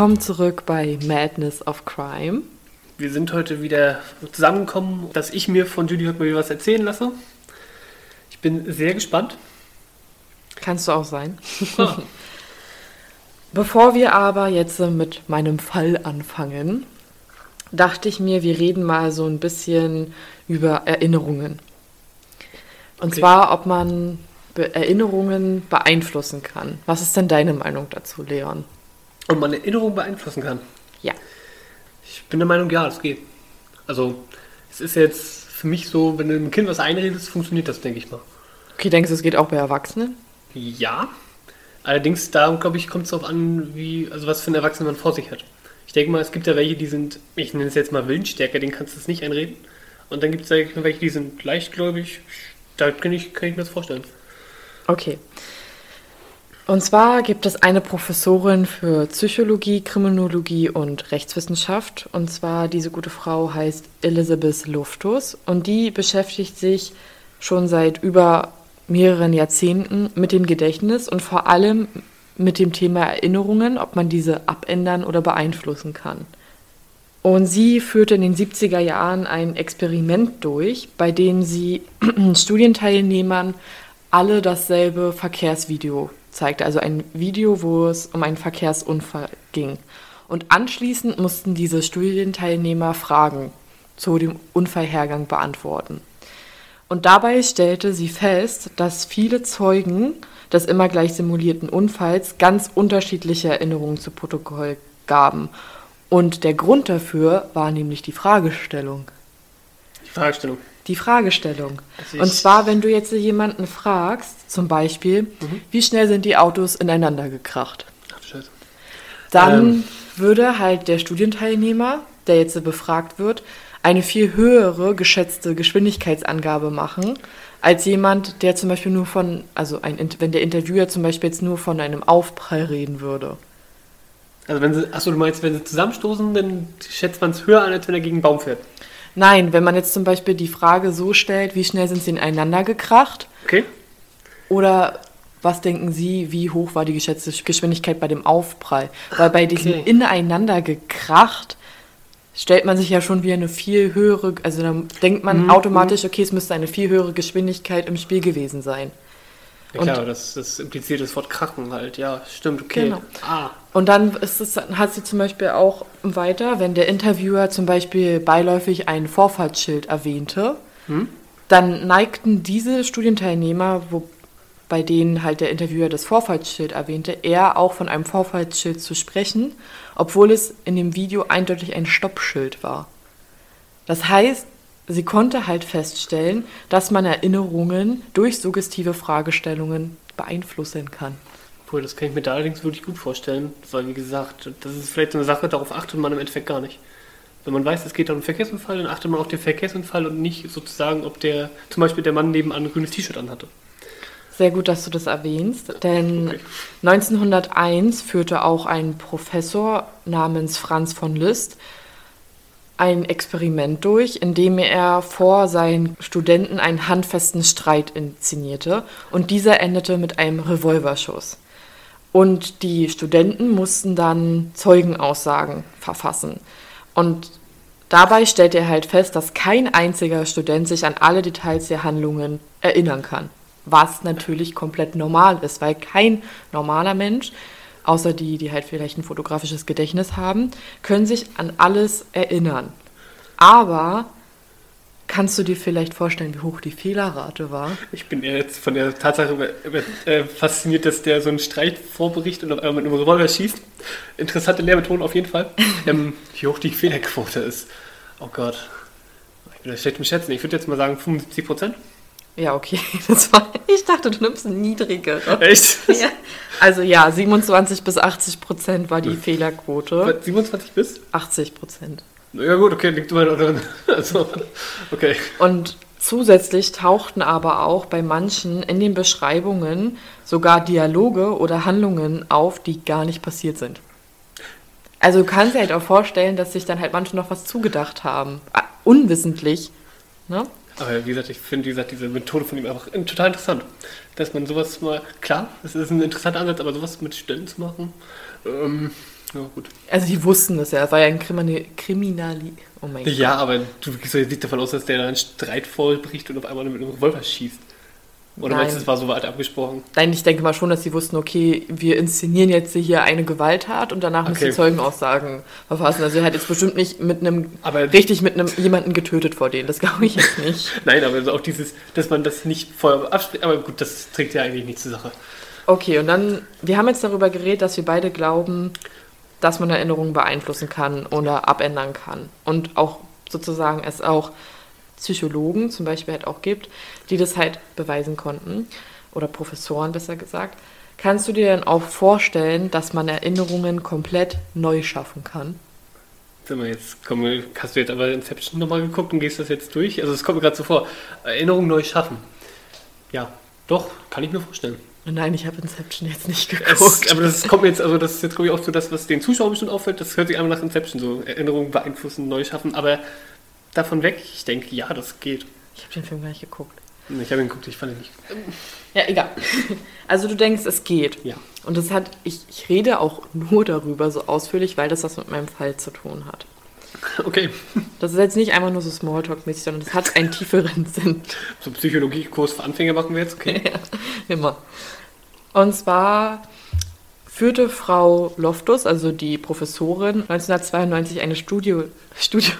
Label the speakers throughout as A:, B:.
A: Willkommen zurück bei Madness of Crime.
B: Wir sind heute wieder zusammengekommen, dass ich mir von Judy heute mal wieder was erzählen lasse. Ich bin sehr gespannt.
A: Kannst du auch sein.
B: Ah.
A: Bevor wir aber jetzt mit meinem Fall anfangen, dachte ich mir, wir reden mal so ein bisschen über Erinnerungen. Und
B: Okay.
A: zwar, ob man Erinnerungen beeinflussen kann. Was ist denn deine Meinung dazu, Leon?
B: Und man Erinnerung beeinflussen kann.
A: Ja.
B: Ich bin der Meinung, ja, das geht. Also, es ist jetzt für mich so, wenn du einem Kind was einredest, funktioniert das, denke ich mal.
A: Okay, denkst du, es geht auch bei Erwachsenen?
B: Ja. Allerdings, da, glaube ich, kommt es darauf an, wie, also was für einen Erwachsenen man vor sich hat. Ich denke mal, es gibt ja welche, die sind, ich nenne es jetzt mal Willensstärker, denen kannst du es nicht einreden. Und dann gibt es welche, die sind leichtgläubig. Da kann ich, kann ich mir das vorstellen.
A: Okay. Und zwar gibt es eine Professorin für Psychologie, Kriminologie und Rechtswissenschaft. Und zwar diese gute Frau heißt Elizabeth Luftus. Und die beschäftigt sich schon seit über mehreren Jahrzehnten mit dem Gedächtnis und vor allem mit dem Thema Erinnerungen, ob man diese abändern oder beeinflussen kann. Und sie führte in den 70er Jahren ein Experiment durch, bei dem sie Studienteilnehmern alle dasselbe Verkehrsvideo zeigte. Also ein Video, wo es um einen Verkehrsunfall ging. Und anschließend mussten diese Studienteilnehmer Fragen zu dem Unfallhergang beantworten. Und dabei stellte sie fest, dass viele Zeugen des immer gleich simulierten Unfalls ganz unterschiedliche Erinnerungen zu Protokoll gaben. Und der Grund dafür war nämlich die Fragestellung.
B: Die Fragestellung.
A: Die Fragestellung. Und zwar, wenn du jetzt jemanden fragst, zum Beispiel, wie schnell sind die Autos ineinander gekracht?
B: Ach Scheiße.
A: Dann
B: Ähm.
A: würde halt der Studienteilnehmer, der jetzt befragt wird, eine viel höhere geschätzte Geschwindigkeitsangabe machen, als jemand, der zum Beispiel nur von, also ein, wenn der Interviewer zum Beispiel jetzt nur von einem Aufprall reden würde.
B: Also wenn sie, achso, du meinst, wenn sie zusammenstoßen, dann schätzt man es höher an, als wenn er gegen einen Baum fährt.
A: Nein, wenn man jetzt zum Beispiel die Frage so stellt, wie schnell sind sie ineinander gekracht,
B: Okay?
A: Oder was denken Sie, wie hoch war die geschätzte Geschwindigkeit bei dem Aufprall? Weil bei diesem
B: Okay.
A: ineinander gekracht stellt man sich ja schon wie eine viel höhere, also dann denkt man
B: Mhm,
A: automatisch, okay, es müsste eine viel höhere Geschwindigkeit im Spiel gewesen sein.
B: Ja klar, das, das impliziert das Wort Krachen halt. Ja, stimmt, okay.
A: Genau.
B: Ah,
A: Und dann ist es, hat sie zum Beispiel auch weiter, wenn der Interviewer zum Beispiel beiläufig ein Vorfahrtsschild erwähnte,
B: Hm?
A: dann neigten diese Studienteilnehmer, wo, bei denen halt der Interviewer das Vorfahrtsschild erwähnte, eher auch von einem Vorfahrtsschild zu sprechen, obwohl es in dem Video eindeutig ein Stoppschild war. Das heißt, sie konnte halt feststellen, dass man Erinnerungen durch suggestive Fragestellungen beeinflussen kann.
B: Obwohl, das kann ich mir da allerdings wirklich gut vorstellen, weil wie gesagt, das ist vielleicht so eine Sache, darauf achtet man im Endeffekt gar nicht. Wenn man weiß, es geht um einen Verkehrsunfall, dann achtet man auf den Verkehrsunfall und nicht sozusagen, ob der, zum Beispiel der Mann nebenan ein grünes T-Shirt anhatte.
A: Sehr gut, dass du das erwähnst, denn
B: Okay.
A: 1901 führte auch ein Professor namens Franz von Liszt ein Experiment durch, in dem er vor seinen Studenten einen handfesten Streit inszenierte und dieser endete mit einem Revolverschuss. Und die Studenten mussten dann Zeugenaussagen verfassen. Und dabei stellte er halt fest, dass kein einziger Student sich an alle Details der Handlungen erinnern kann. Was natürlich komplett normal ist, weil kein normaler Mensch, außer die, die halt vielleicht ein fotografisches Gedächtnis haben, können sich an alles erinnern. Aber kannst du dir vielleicht vorstellen, wie hoch die Fehlerrate war?
B: Ich bin eher jetzt von der Tatsache äh, fasziniert, dass der so einen Streit vorberichtet und auf einmal mit einem Revolver schießt. Interessante Lehrmethoden auf jeden Fall. ähm, wie hoch die Fehlerquote ist. Oh Gott. Ich bin da schlecht im Schätzen. Ich würde jetzt mal sagen 75 Prozent.
A: Ja, okay. Das war, ich dachte, du nimmst eine niedrigere.
B: Echt?
A: Ja. Also ja, 27 bis 80 Prozent war die Fehlerquote.
B: 27 bis?
A: 80 Prozent.
B: Ja gut, okay, liegt immer drin. Also, okay.
A: Und zusätzlich tauchten aber auch bei manchen in den Beschreibungen sogar Dialoge oder Handlungen auf, die gar nicht passiert sind. Also du kannst dir halt auch vorstellen, dass sich dann halt manche noch was zugedacht haben. Ah, Unwissentlich. Ne?
B: Aber wie gesagt, ich finde, wie gesagt, diese Methode von ihm einfach total interessant. Dass man sowas mal, klar, das ist ein interessanter Ansatz, aber sowas mit Stellen zu machen, ähm, Ja, gut.
A: Also die wussten das ja, es war ja ein Krimini Kriminali. Oh mein Gott.
B: Ja, aber du gehst doch jetzt nicht davon aus, dass der da einen Streit vollbricht und auf einmal mit einem Revolver schießt. Oder
A: Nein.
B: meinst du, das war so weit abgesprochen?
A: Nein, ich denke mal schon, dass sie wussten, okay, wir inszenieren jetzt hier eine Gewalttat und danach müssen
B: Okay.
A: die Zeugenaussagen verfassen. Also er hat jetzt bestimmt nicht mit einem,
B: Aber-
A: richtig mit einem jemanden getötet vor denen. Das glaube ich jetzt nicht.
B: Nein, aber so auch dieses, dass man das nicht vorher abspricht. Aber gut, das trägt ja eigentlich nicht zur Sache.
A: Okay, und dann, wir haben jetzt darüber geredet, dass wir beide glauben, dass man Erinnerungen beeinflussen kann oder abändern kann. Und auch sozusagen es auch Psychologen zum Beispiel halt auch gibt, die das halt beweisen konnten. Oder Professoren besser gesagt. Kannst du dir denn auch vorstellen, dass man Erinnerungen komplett neu schaffen kann?
B: Jetzt komm, hast du jetzt aber Inception nochmal geguckt und gehst das jetzt durch? Also es kommt mir gerade so vor. Erinnerungen neu schaffen. Ja, doch, kann ich mir vorstellen.
A: Nein, ich habe Inception jetzt nicht
B: Es,
A: geguckt.
B: aber das kommt mir jetzt, also das ist jetzt glaube ich auch so das, was den Zuschauern bestimmt auffällt, das hört sich einmal nach Inception so. Erinnerungen beeinflussen, neu schaffen, aber davon weg, ich denke, ja, das geht.
A: Ich habe den Film gar nicht geguckt.
B: Ich habe ihn geguckt, ich fand ihn nicht.
A: Ja, egal. Also du denkst, es geht.
B: Ja.
A: Und das hat, ich, ich rede auch nur darüber so ausführlich, weil das was mit meinem Fall zu tun hat.
B: Okay,
A: Das ist jetzt nicht einfach nur so Smalltalk-mäßig, sondern das hat einen tieferen Sinn.
B: so Psychologiekurs für Anfänger machen wir jetzt, okay.
A: Immer. Und zwar führte Frau Loftus, also die Professorin, 1992 eine Studio... Studio...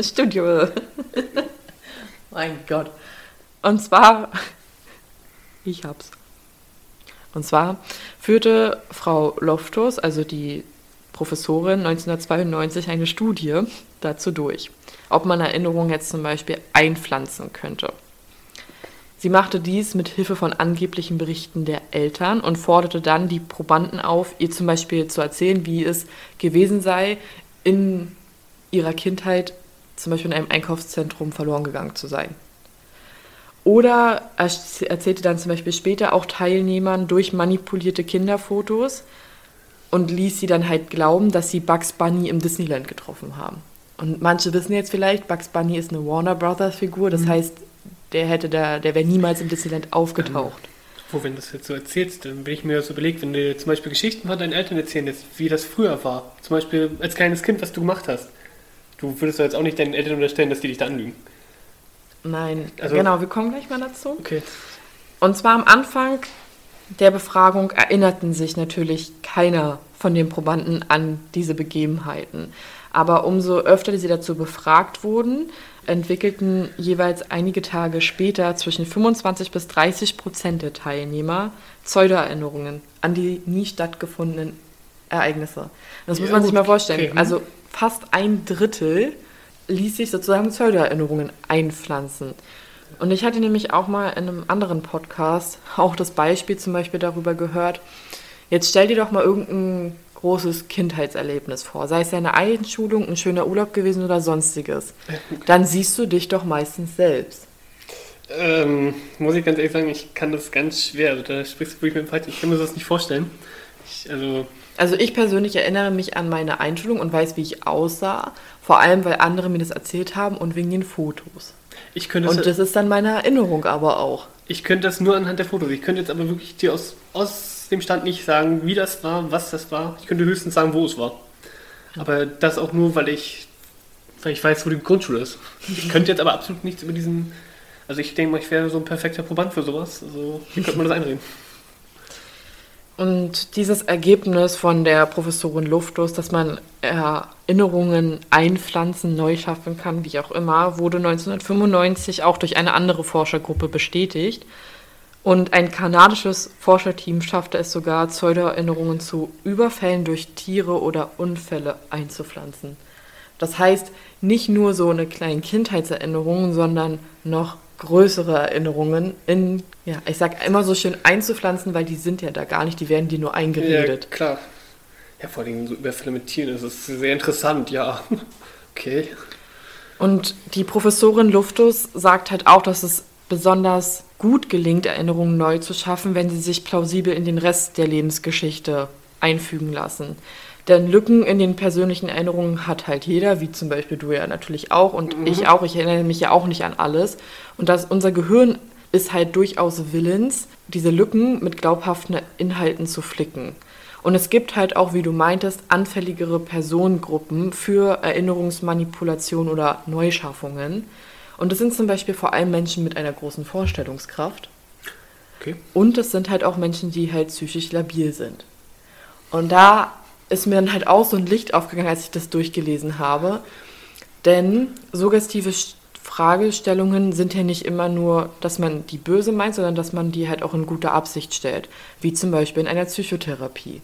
A: Studio... mein Gott. Und zwar... Ich hab's. Und zwar führte Frau Loftus, also die Professorin, 1992 eine Studie dazu durch, ob man Erinnerungen jetzt zum Beispiel einpflanzen könnte. Sie machte dies mit Hilfe von angeblichen Berichten der Eltern und forderte dann die Probanden auf, ihr zum Beispiel zu erzählen, wie es gewesen sei, in ihrer Kindheit zum Beispiel in einem Einkaufszentrum verloren gegangen zu sein. Oder er erzählte dann zum Beispiel später auch Teilnehmern durch manipulierte Kinderfotos und ließ sie dann halt glauben, dass sie Bugs Bunny im Disneyland getroffen haben. Und manche wissen jetzt vielleicht, Bugs Bunny ist eine Warner Brothers Figur, das heißt, der hätte da, der wäre niemals im Disneyland aufgetaucht.
B: Wo, wenn du das jetzt so erzählst, dann bin ich mir so überlegt, wenn du zum Beispiel Geschichten von deinen Eltern erzählen jetzt, wie das früher war. Zum Beispiel als kleines Kind, was du gemacht hast. Du würdest doch jetzt auch nicht deinen Eltern unterstellen, dass die dich da anlügen.
A: Nein,
B: Also-
A: genau, wir kommen gleich mal dazu.
B: Okay.
A: Und zwar am Anfang der Befragung erinnerten sich natürlich keiner von den Probanden an diese Begebenheiten. Aber umso öfter sie dazu befragt wurden, entwickelten jeweils einige Tage später zwischen 25 bis 30 Prozent der Teilnehmer Pseudoerinnerungen an die nie stattgefundenen Ereignisse. Das muss
B: Ja,
A: man sich mal vorstellen.
B: okay, hm.
A: Also fast ein Drittel ließ sich sozusagen Pseudoerinnerungen einpflanzen. Und ich hatte nämlich auch mal in einem anderen Podcast auch das Beispiel zum Beispiel darüber gehört. Jetzt stell dir doch mal irgendein großes Kindheitserlebnis vor, sei es ja eine Einschulung, ein schöner Urlaub gewesen oder sonstiges. Dann siehst du dich doch meistens selbst.
B: Ähm, muss ich ganz ehrlich sagen, ich kann das ganz schwer. Also da sprichst du wirklich mit dem Falschen. Ich kann mir das nicht vorstellen. Ich, also,
A: Also ich persönlich erinnere mich an meine Einschulung und weiß, wie ich aussah, vor allem weil andere mir das erzählt haben und wegen den Fotos.
B: Ich könnte
A: Und das ist dann meine Erinnerung aber auch.
B: ich könnte das nur anhand der Fotos. Ich könnte jetzt aber wirklich dir aus, aus dem Stand nicht sagen, wie das war, was das war. Ich könnte höchstens sagen, wo es war. Aber das auch nur, weil ich, weil ich weiß, wo die Grundschule ist. Ich könnte jetzt aber absolut nichts über diesen. Also ich denke mal, ich wäre so ein perfekter Proband für sowas. Also wie könnte man das einreden?
A: Und dieses Ergebnis von der Professorin Luftus, dass man Erinnerungen einpflanzen, neu schaffen kann, wie auch immer, wurde 1995 auch durch eine andere Forschergruppe bestätigt. Und ein kanadisches Forscherteam schaffte es sogar, Pseudoerinnerungen zu Überfällen durch Tiere oder Unfälle einzupflanzen. Das heißt, nicht nur so eine kleine Kindheitserinnerung, sondern noch größere Erinnerungen in, ja, ich sag immer so schön einzupflanzen, weil die sind ja da gar nicht, die werden dir nur eingeredet.
B: Ja, klar. Ja, vor allem so Überfälle mit Tieren, das ist sehr interessant, ja. Okay.
A: Und die Professorin Luftus sagt halt auch, dass es besonders gut gelingt, Erinnerungen neu zu schaffen, wenn sie sich plausibel in den Rest der Lebensgeschichte einfügen lassen. Denn Lücken in den persönlichen Erinnerungen hat halt jeder, wie zum Beispiel du ja natürlich auch und ich auch. Ich erinnere mich ja auch nicht an alles. Und das, unser Gehirn ist halt durchaus willens, diese Lücken mit glaubhaften Inhalten zu flicken. Und es gibt halt auch, wie du meintest, anfälligere Personengruppen für Erinnerungsmanipulation oder Neuschaffungen. Und das sind zum Beispiel vor allem Menschen mit einer großen Vorstellungskraft.
B: Okay.
A: Und es sind halt auch Menschen, die halt psychisch labil sind. Und da ist mir dann halt auch so ein Licht aufgegangen, als ich das durchgelesen habe. Denn suggestive Fragestellungen sind ja nicht immer nur, dass man die böse meint, sondern dass man die halt auch in guter Absicht stellt. Wie zum Beispiel in einer Psychotherapie.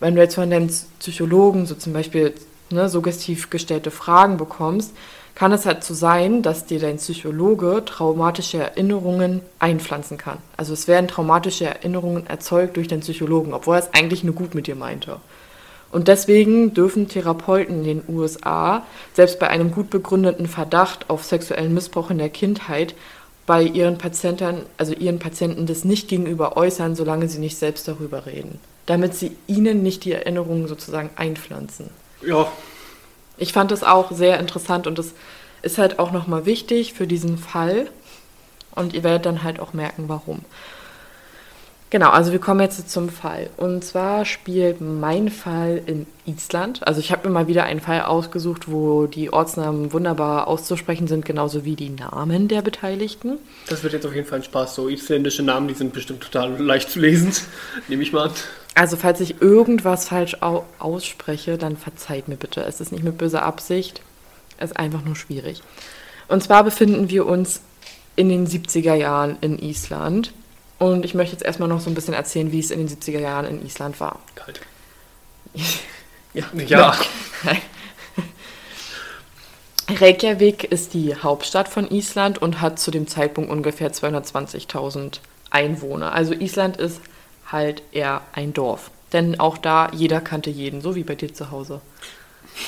A: Wenn du jetzt von deinem Psychologen so zum Beispiel ne, suggestiv gestellte Fragen bekommst, kann es halt so sein, dass dir dein Psychologe traumatische Erinnerungen einpflanzen kann. Also es werden traumatische Erinnerungen erzeugt durch den Psychologen, obwohl er es eigentlich nur gut mit dir meinte. Und deswegen dürfen Therapeuten in den USA selbst bei einem gut begründeten Verdacht auf sexuellen Missbrauch in der Kindheit bei ihren Patienten, also ihren Patienten das nicht gegenüber äußern, solange sie nicht selbst darüber reden, damit sie ihnen nicht die Erinnerungen sozusagen einpflanzen.
B: Ja,
A: Ich fand das auch sehr interessant und das ist halt auch nochmal wichtig für diesen Fall. Und ihr werdet dann halt auch merken, warum. Genau, also wir kommen jetzt zum Fall. Und zwar spielt mein Fall in Island. Also ich habe mir mal wieder einen Fall ausgesucht, wo die Ortsnamen wunderbar auszusprechen sind, genauso wie die Namen der Beteiligten.
B: das wird jetzt auf jeden Fall ein Spaß. So isländische Namen, die sind bestimmt total leicht zu lesen. Nehme ich mal an.
A: Also falls ich irgendwas falsch au ausspreche, dann verzeiht mir bitte. Es ist nicht mit böser Absicht, es ist einfach nur schwierig. Und zwar befinden wir uns in den 70er Jahren in Island. Und ich möchte jetzt erstmal noch so ein bisschen erzählen, wie es in den 70er Jahren in Island war.
B: Kalt.
A: Ja.
B: Ja.
A: Reykjavik ist die Hauptstadt von Island und hat zu dem Zeitpunkt ungefähr 220.000 Einwohner. Also Island ist halt eher ein Dorf. Denn auch da jeder kannte jeden, so wie bei dir zu Hause.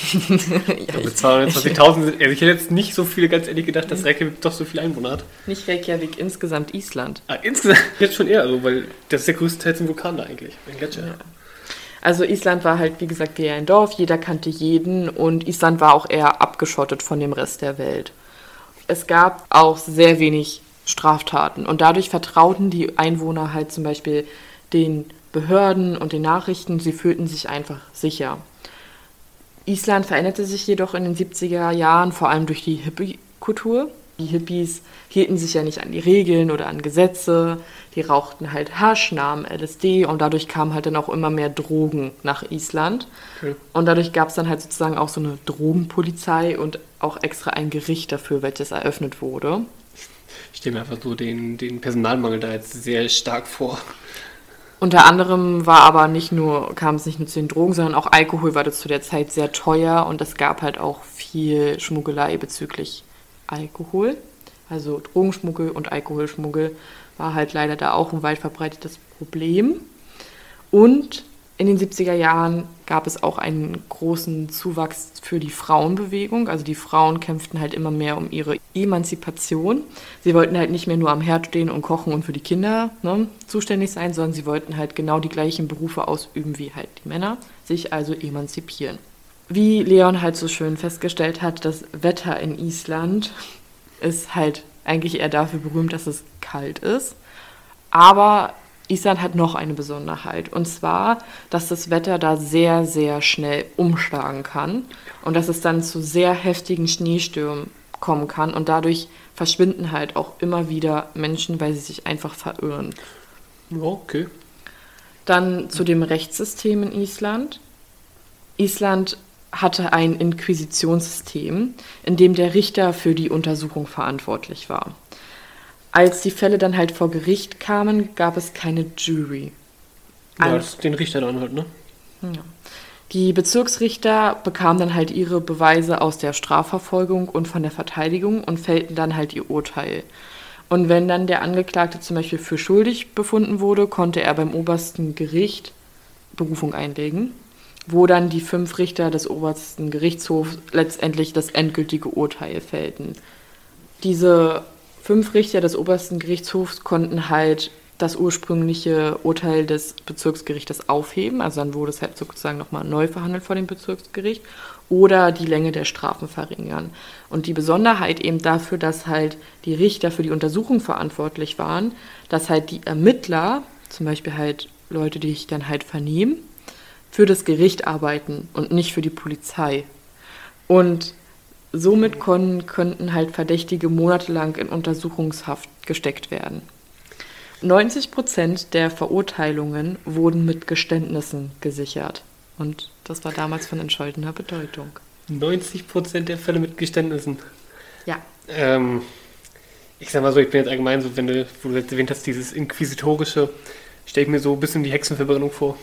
A: ja, ich,
B: 220.000 sind. Also ich hätte jetzt nicht so viele ganz ehrlich gedacht, dass Reykjavik doch so viele Einwohner hat.
A: nicht Reykjavik, insgesamt Island.
B: Ah, insgesamt jetzt schon eher, also, weil das ist der größte Teil zum Vulkan da eigentlich. Ein Gletscher.
A: Ja. Also Island war halt, wie gesagt, eher ein Dorf, jeder kannte jeden und Island war auch eher abgeschottet von dem Rest der Welt. Es gab auch sehr wenig Straftaten und dadurch vertrauten die Einwohner halt zum Beispiel den Behörden und den Nachrichten, sie fühlten sich einfach sicher. Island veränderte sich jedoch in den 70er Jahren, vor allem durch die Hippie-Kultur. Die Hippies hielten sich ja nicht an die Regeln oder an Gesetze, die rauchten halt Hasch, nahmen LSD und dadurch kamen halt dann auch immer mehr Drogen nach Island.
B: Okay.
A: Und dadurch gab es dann halt sozusagen auch so eine Drogenpolizei und auch extra ein Gericht dafür, welches eröffnet wurde.
B: Ich stelle mir einfach so den, den Personalmangel da jetzt sehr stark vor.
A: Unter anderem war aber nicht nur, kam es nicht nur zu den Drogen, sondern auch Alkohol war das zu der Zeit sehr teuer und es gab halt auch viel Schmuggelei bezüglich Alkohol. Also Drogenschmuggel und Alkoholschmuggel war halt leider da auch ein weit verbreitetes Problem. Und in den 70er Jahren gab es auch einen großen Zuwachs für die Frauenbewegung. Also die Frauen kämpften halt immer mehr um ihre Emanzipation. Sie wollten halt nicht mehr nur am Herd stehen und kochen und für die Kinder ne, zuständig sein, sondern sie wollten halt genau die gleichen Berufe ausüben wie halt die Männer, sich also emanzipieren. Wie Leon halt so schön festgestellt hat, das Wetter in Island ist halt eigentlich eher dafür berühmt, dass es kalt ist. Aber Island hat noch eine Besonderheit. Und zwar, dass das Wetter da sehr, sehr schnell umschlagen kann. Und dass es dann zu sehr heftigen Schneestürmen kommen kann. Und dadurch verschwinden halt auch immer wieder Menschen, weil sie sich einfach verirren.
B: Ja, okay.
A: Dann zu dem Rechtssystem in Island. Island hatte ein Inquisitionssystem, in dem der Richter für die Untersuchung verantwortlich war. Als die Fälle dann halt vor Gericht kamen, gab es keine Jury.
B: Ja, das den Richter dann halt, ne?
A: Die Bezirksrichter bekamen dann halt ihre Beweise aus der Strafverfolgung und von der Verteidigung und fällten dann halt ihr Urteil. Und wenn dann der Angeklagte zum Beispiel für schuldig befunden wurde, konnte er beim obersten Gericht Berufung einlegen, wo dann die fünf Richter des obersten Gerichtshofs letztendlich das endgültige Urteil fällten. Diese fünf Richter des obersten Gerichtshofs konnten halt das ursprüngliche Urteil des Bezirksgerichtes aufheben, also dann wurde es halt sozusagen nochmal neu verhandelt vor dem Bezirksgericht, oder die Länge der Strafen verringern. Und die Besonderheit eben dafür, dass halt die Richter für die Untersuchung verantwortlich waren, dass halt die Ermittler, zum Beispiel halt Leute, die ich dann halt vernehmen, für das Gericht arbeiten und nicht für die Polizei. Und somit kon könnten halt Verdächtige monatelang in Untersuchungshaft gesteckt werden. 90 Prozent der Verurteilungen wurden mit Geständnissen gesichert. Und das war damals von entscheidener Bedeutung.
B: 90 Prozent der Fälle mit Geständnissen.
A: Ja.
B: Ähm, ich sag mal so, ich bin jetzt allgemein so, wenn du, wo du jetzt erwähnt hast, dieses Inquisitorische, stelle ich mir so ein bisschen die Hexenverbrennung vor.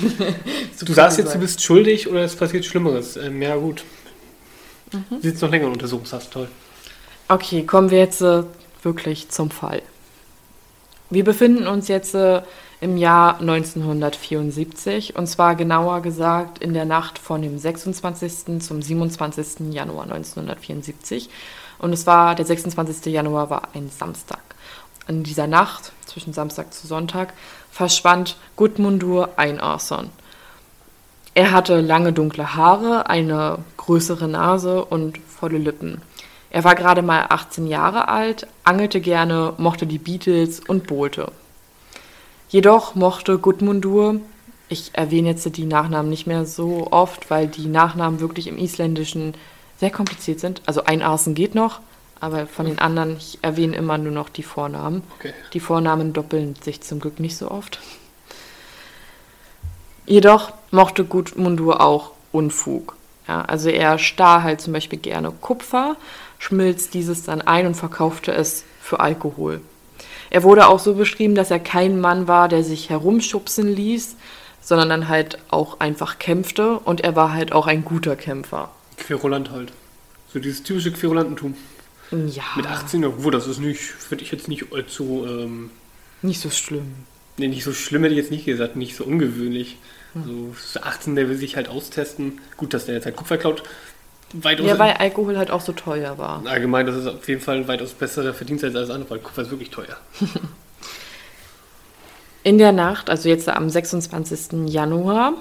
B: du sagst jetzt, du bist schuldig oder es passiert Schlimmeres. Ähm, ja, gut. Mhm. Sitzt noch länger in Untersuchungshaft, toll.
A: Okay, kommen wir jetzt äh, wirklich zum Fall. Wir befinden uns jetzt äh, im Jahr 1974 und zwar genauer gesagt in der Nacht von dem 26. zum 27. Januar 1974 und es war der 26. Januar war ein Samstag. In dieser Nacht zwischen Samstag zu Sonntag verschwand Gudmundur Einarson. Er hatte lange dunkle Haare, eine größere Nase und volle Lippen. Er war gerade mal 18 Jahre alt, angelte gerne, mochte die Beatles und bohlte. Jedoch mochte Gudmundur, ich erwähne jetzt die Nachnamen nicht mehr so oft, weil die Nachnamen wirklich im Isländischen sehr kompliziert sind. Also ein Arsen geht noch, aber von den anderen, ich erwähne immer nur noch die Vornamen. Okay. Die Vornamen doppeln sich zum Glück nicht so oft. Jedoch mochte Gudmundur auch Unfug. Ja, also er stahl halt zum Beispiel gerne Kupfer schmilzt dieses dann ein und verkaufte es für Alkohol. Er wurde auch so beschrieben, dass er kein Mann war, der sich herumschubsen ließ, sondern dann halt auch einfach kämpfte und er war halt auch ein guter Kämpfer.
B: Querulant halt. So dieses typische Querulantentum.
A: Ja.
B: Mit 18, obwohl das ist nicht, finde ich jetzt nicht allzu. Ähm,
A: nicht so schlimm.
B: Nee, nicht so schlimm hätte ich jetzt nicht gesagt, nicht so ungewöhnlich. Hm. So 18, der will sich halt austesten. Gut, dass der jetzt halt Kupfer klaut,
A: weitaus. Ja, weil Alkohol halt auch so teuer war.
B: Allgemein, das ist auf jeden Fall ein weitaus besserer Verdienst als alles andere, weil Kupfer ist wirklich teuer.
A: In der Nacht, also jetzt am 26. Januar,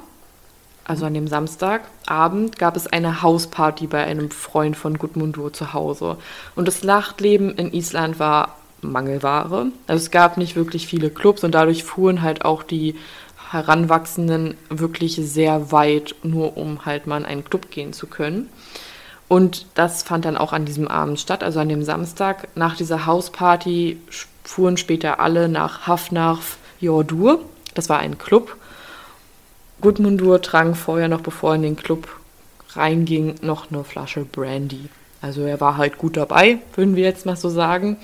A: also an dem Samstagabend, gab es eine Hausparty bei einem Freund von Gudmundur zu Hause. Und das Nachtleben in Island war Mangelware. Also es gab nicht wirklich viele Clubs und dadurch fuhren halt auch die Heranwachsenden wirklich sehr weit, nur um halt mal in einen Club gehen zu können. Und das fand dann auch an diesem Abend statt, also an dem Samstag. Nach dieser Hausparty fuhren später alle nach Hafnarf Jordur. Das war ein Club. Gudmundur trank vorher noch, bevor er in den Club reinging, noch eine Flasche Brandy. Also er war halt gut dabei, würden wir jetzt mal so sagen.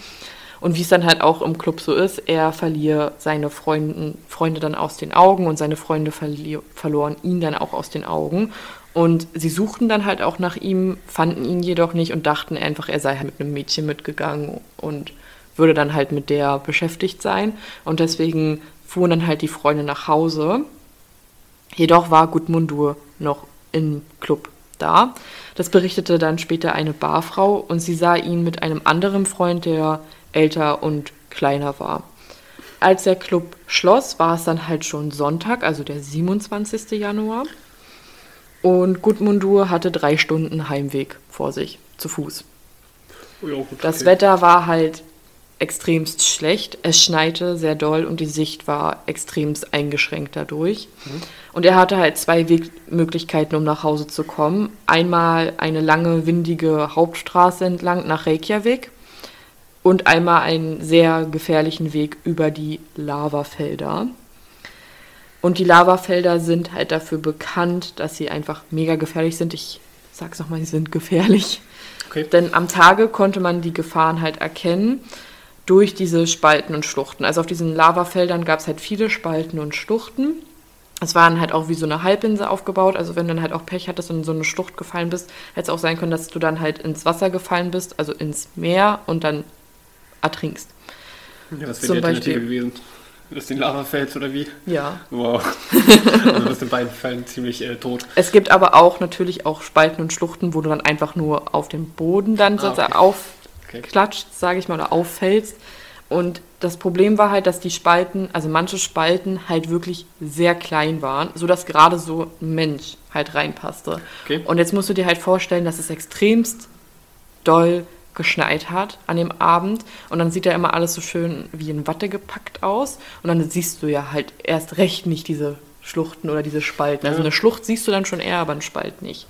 A: Und wie es dann halt auch im Club so ist, er verliert seine Freunden, Freunde dann aus den Augen und seine Freunde verloren ihn dann auch aus den Augen. Und sie suchten dann halt auch nach ihm, fanden ihn jedoch nicht und dachten einfach, er sei halt mit einem Mädchen mitgegangen und würde dann halt mit der beschäftigt sein. Und deswegen fuhren dann halt die Freunde nach Hause. Jedoch war Gudmundur noch im Club da. Das berichtete dann später eine Barfrau und sie sah ihn mit einem anderen Freund, der älter und kleiner war. Als der Club schloss, war es dann halt schon Sonntag, also der 27. Januar. Und Gudmundur hatte drei Stunden Heimweg vor sich, zu Fuß.
B: Oh ja, gut,
A: das Wetter war halt extremst schlecht. Es schneite sehr doll und die Sicht war extremst eingeschränkt dadurch. Mhm. Und er hatte halt zwei Wegmöglichkeiten, um nach Hause zu kommen. Einmal eine lange, windige Hauptstraße entlang nach Reykjavik und einmal einen sehr gefährlichen Weg über die Lavafelder. Und die Lavafelder sind halt dafür bekannt, dass sie einfach mega gefährlich sind. Ich sag's nochmal, sie sind gefährlich. Okay. Denn am Tage konnte man die Gefahren halt erkennen durch diese Spalten und Schluchten. Also auf diesen Lavafeldern gab es halt viele Spalten und Schluchten. Es waren halt auch wie so eine Halbinsel aufgebaut. Also wenn du dann halt auch Pech hattest und in so eine Schlucht gefallen bist, hätte es auch sein können, dass du dann halt ins Wasser gefallen bist, also ins Meer und dann ertrinkst.
B: Ja, was wäre die Alternative gewesen? Dass den Lava fällt oder wie?
A: Ja.
B: Wow. also das in beiden Fällen ziemlich äh, tot.
A: Es gibt aber auch natürlich auch Spalten und Schluchten, wo du dann einfach nur auf dem Boden dann ah, okay. aufklatscht, okay. sage ich mal, oder auffällst. Und das Problem war halt, dass die Spalten, also manche Spalten halt wirklich sehr klein waren, sodass gerade so ein Mensch halt reinpasste. Okay. Und jetzt musst du dir halt vorstellen, dass es extremst doll geschneit hat an dem Abend und dann sieht ja immer alles so schön wie in Watte gepackt aus und dann siehst du ja halt erst recht nicht diese Schluchten oder diese Spalten. Also eine Schlucht siehst du dann schon eher, aber einen Spalt nicht.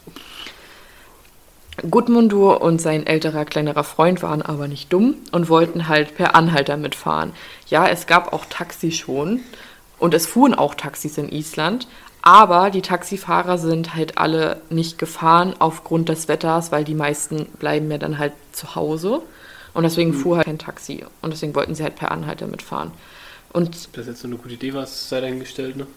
A: Gudmundur und sein älterer, kleinerer Freund waren aber nicht dumm und wollten halt per Anhalter mitfahren. Ja, es gab auch Taxi schon und es fuhren auch Taxis in Island, aber die Taxifahrer sind halt alle nicht gefahren aufgrund des Wetters, weil die meisten bleiben ja dann halt zu Hause und deswegen fuhr halt kein Taxi und deswegen wollten sie halt per Anhalter mitfahren. Und
B: Das ist jetzt so eine gute Idee, was sei dahingestellt, ne?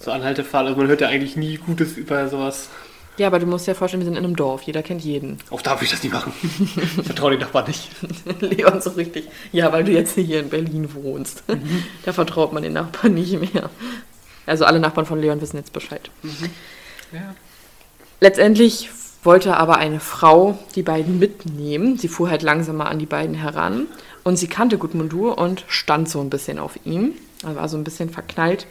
B: So Anhaltefall, also man hört ja eigentlich nie Gutes über sowas.
A: ja, aber du musst dir vorstellen, wir sind in einem Dorf, jeder kennt jeden.
B: Auch da würde ich das nicht machen. Ich vertraue den Nachbarn nicht.
A: Leon so richtig. Ja, weil du jetzt hier in Berlin wohnst. Da vertraut man den Nachbarn nicht mehr. Also alle Nachbarn von Leon wissen jetzt Bescheid.
B: Ja.
A: Letztendlich wollte aber eine Frau die beiden mitnehmen. Sie fuhr halt langsamer an die beiden heran. Und sie kannte Gudmundur und stand so ein bisschen auf ihm. Er war so ein bisschen verknallt.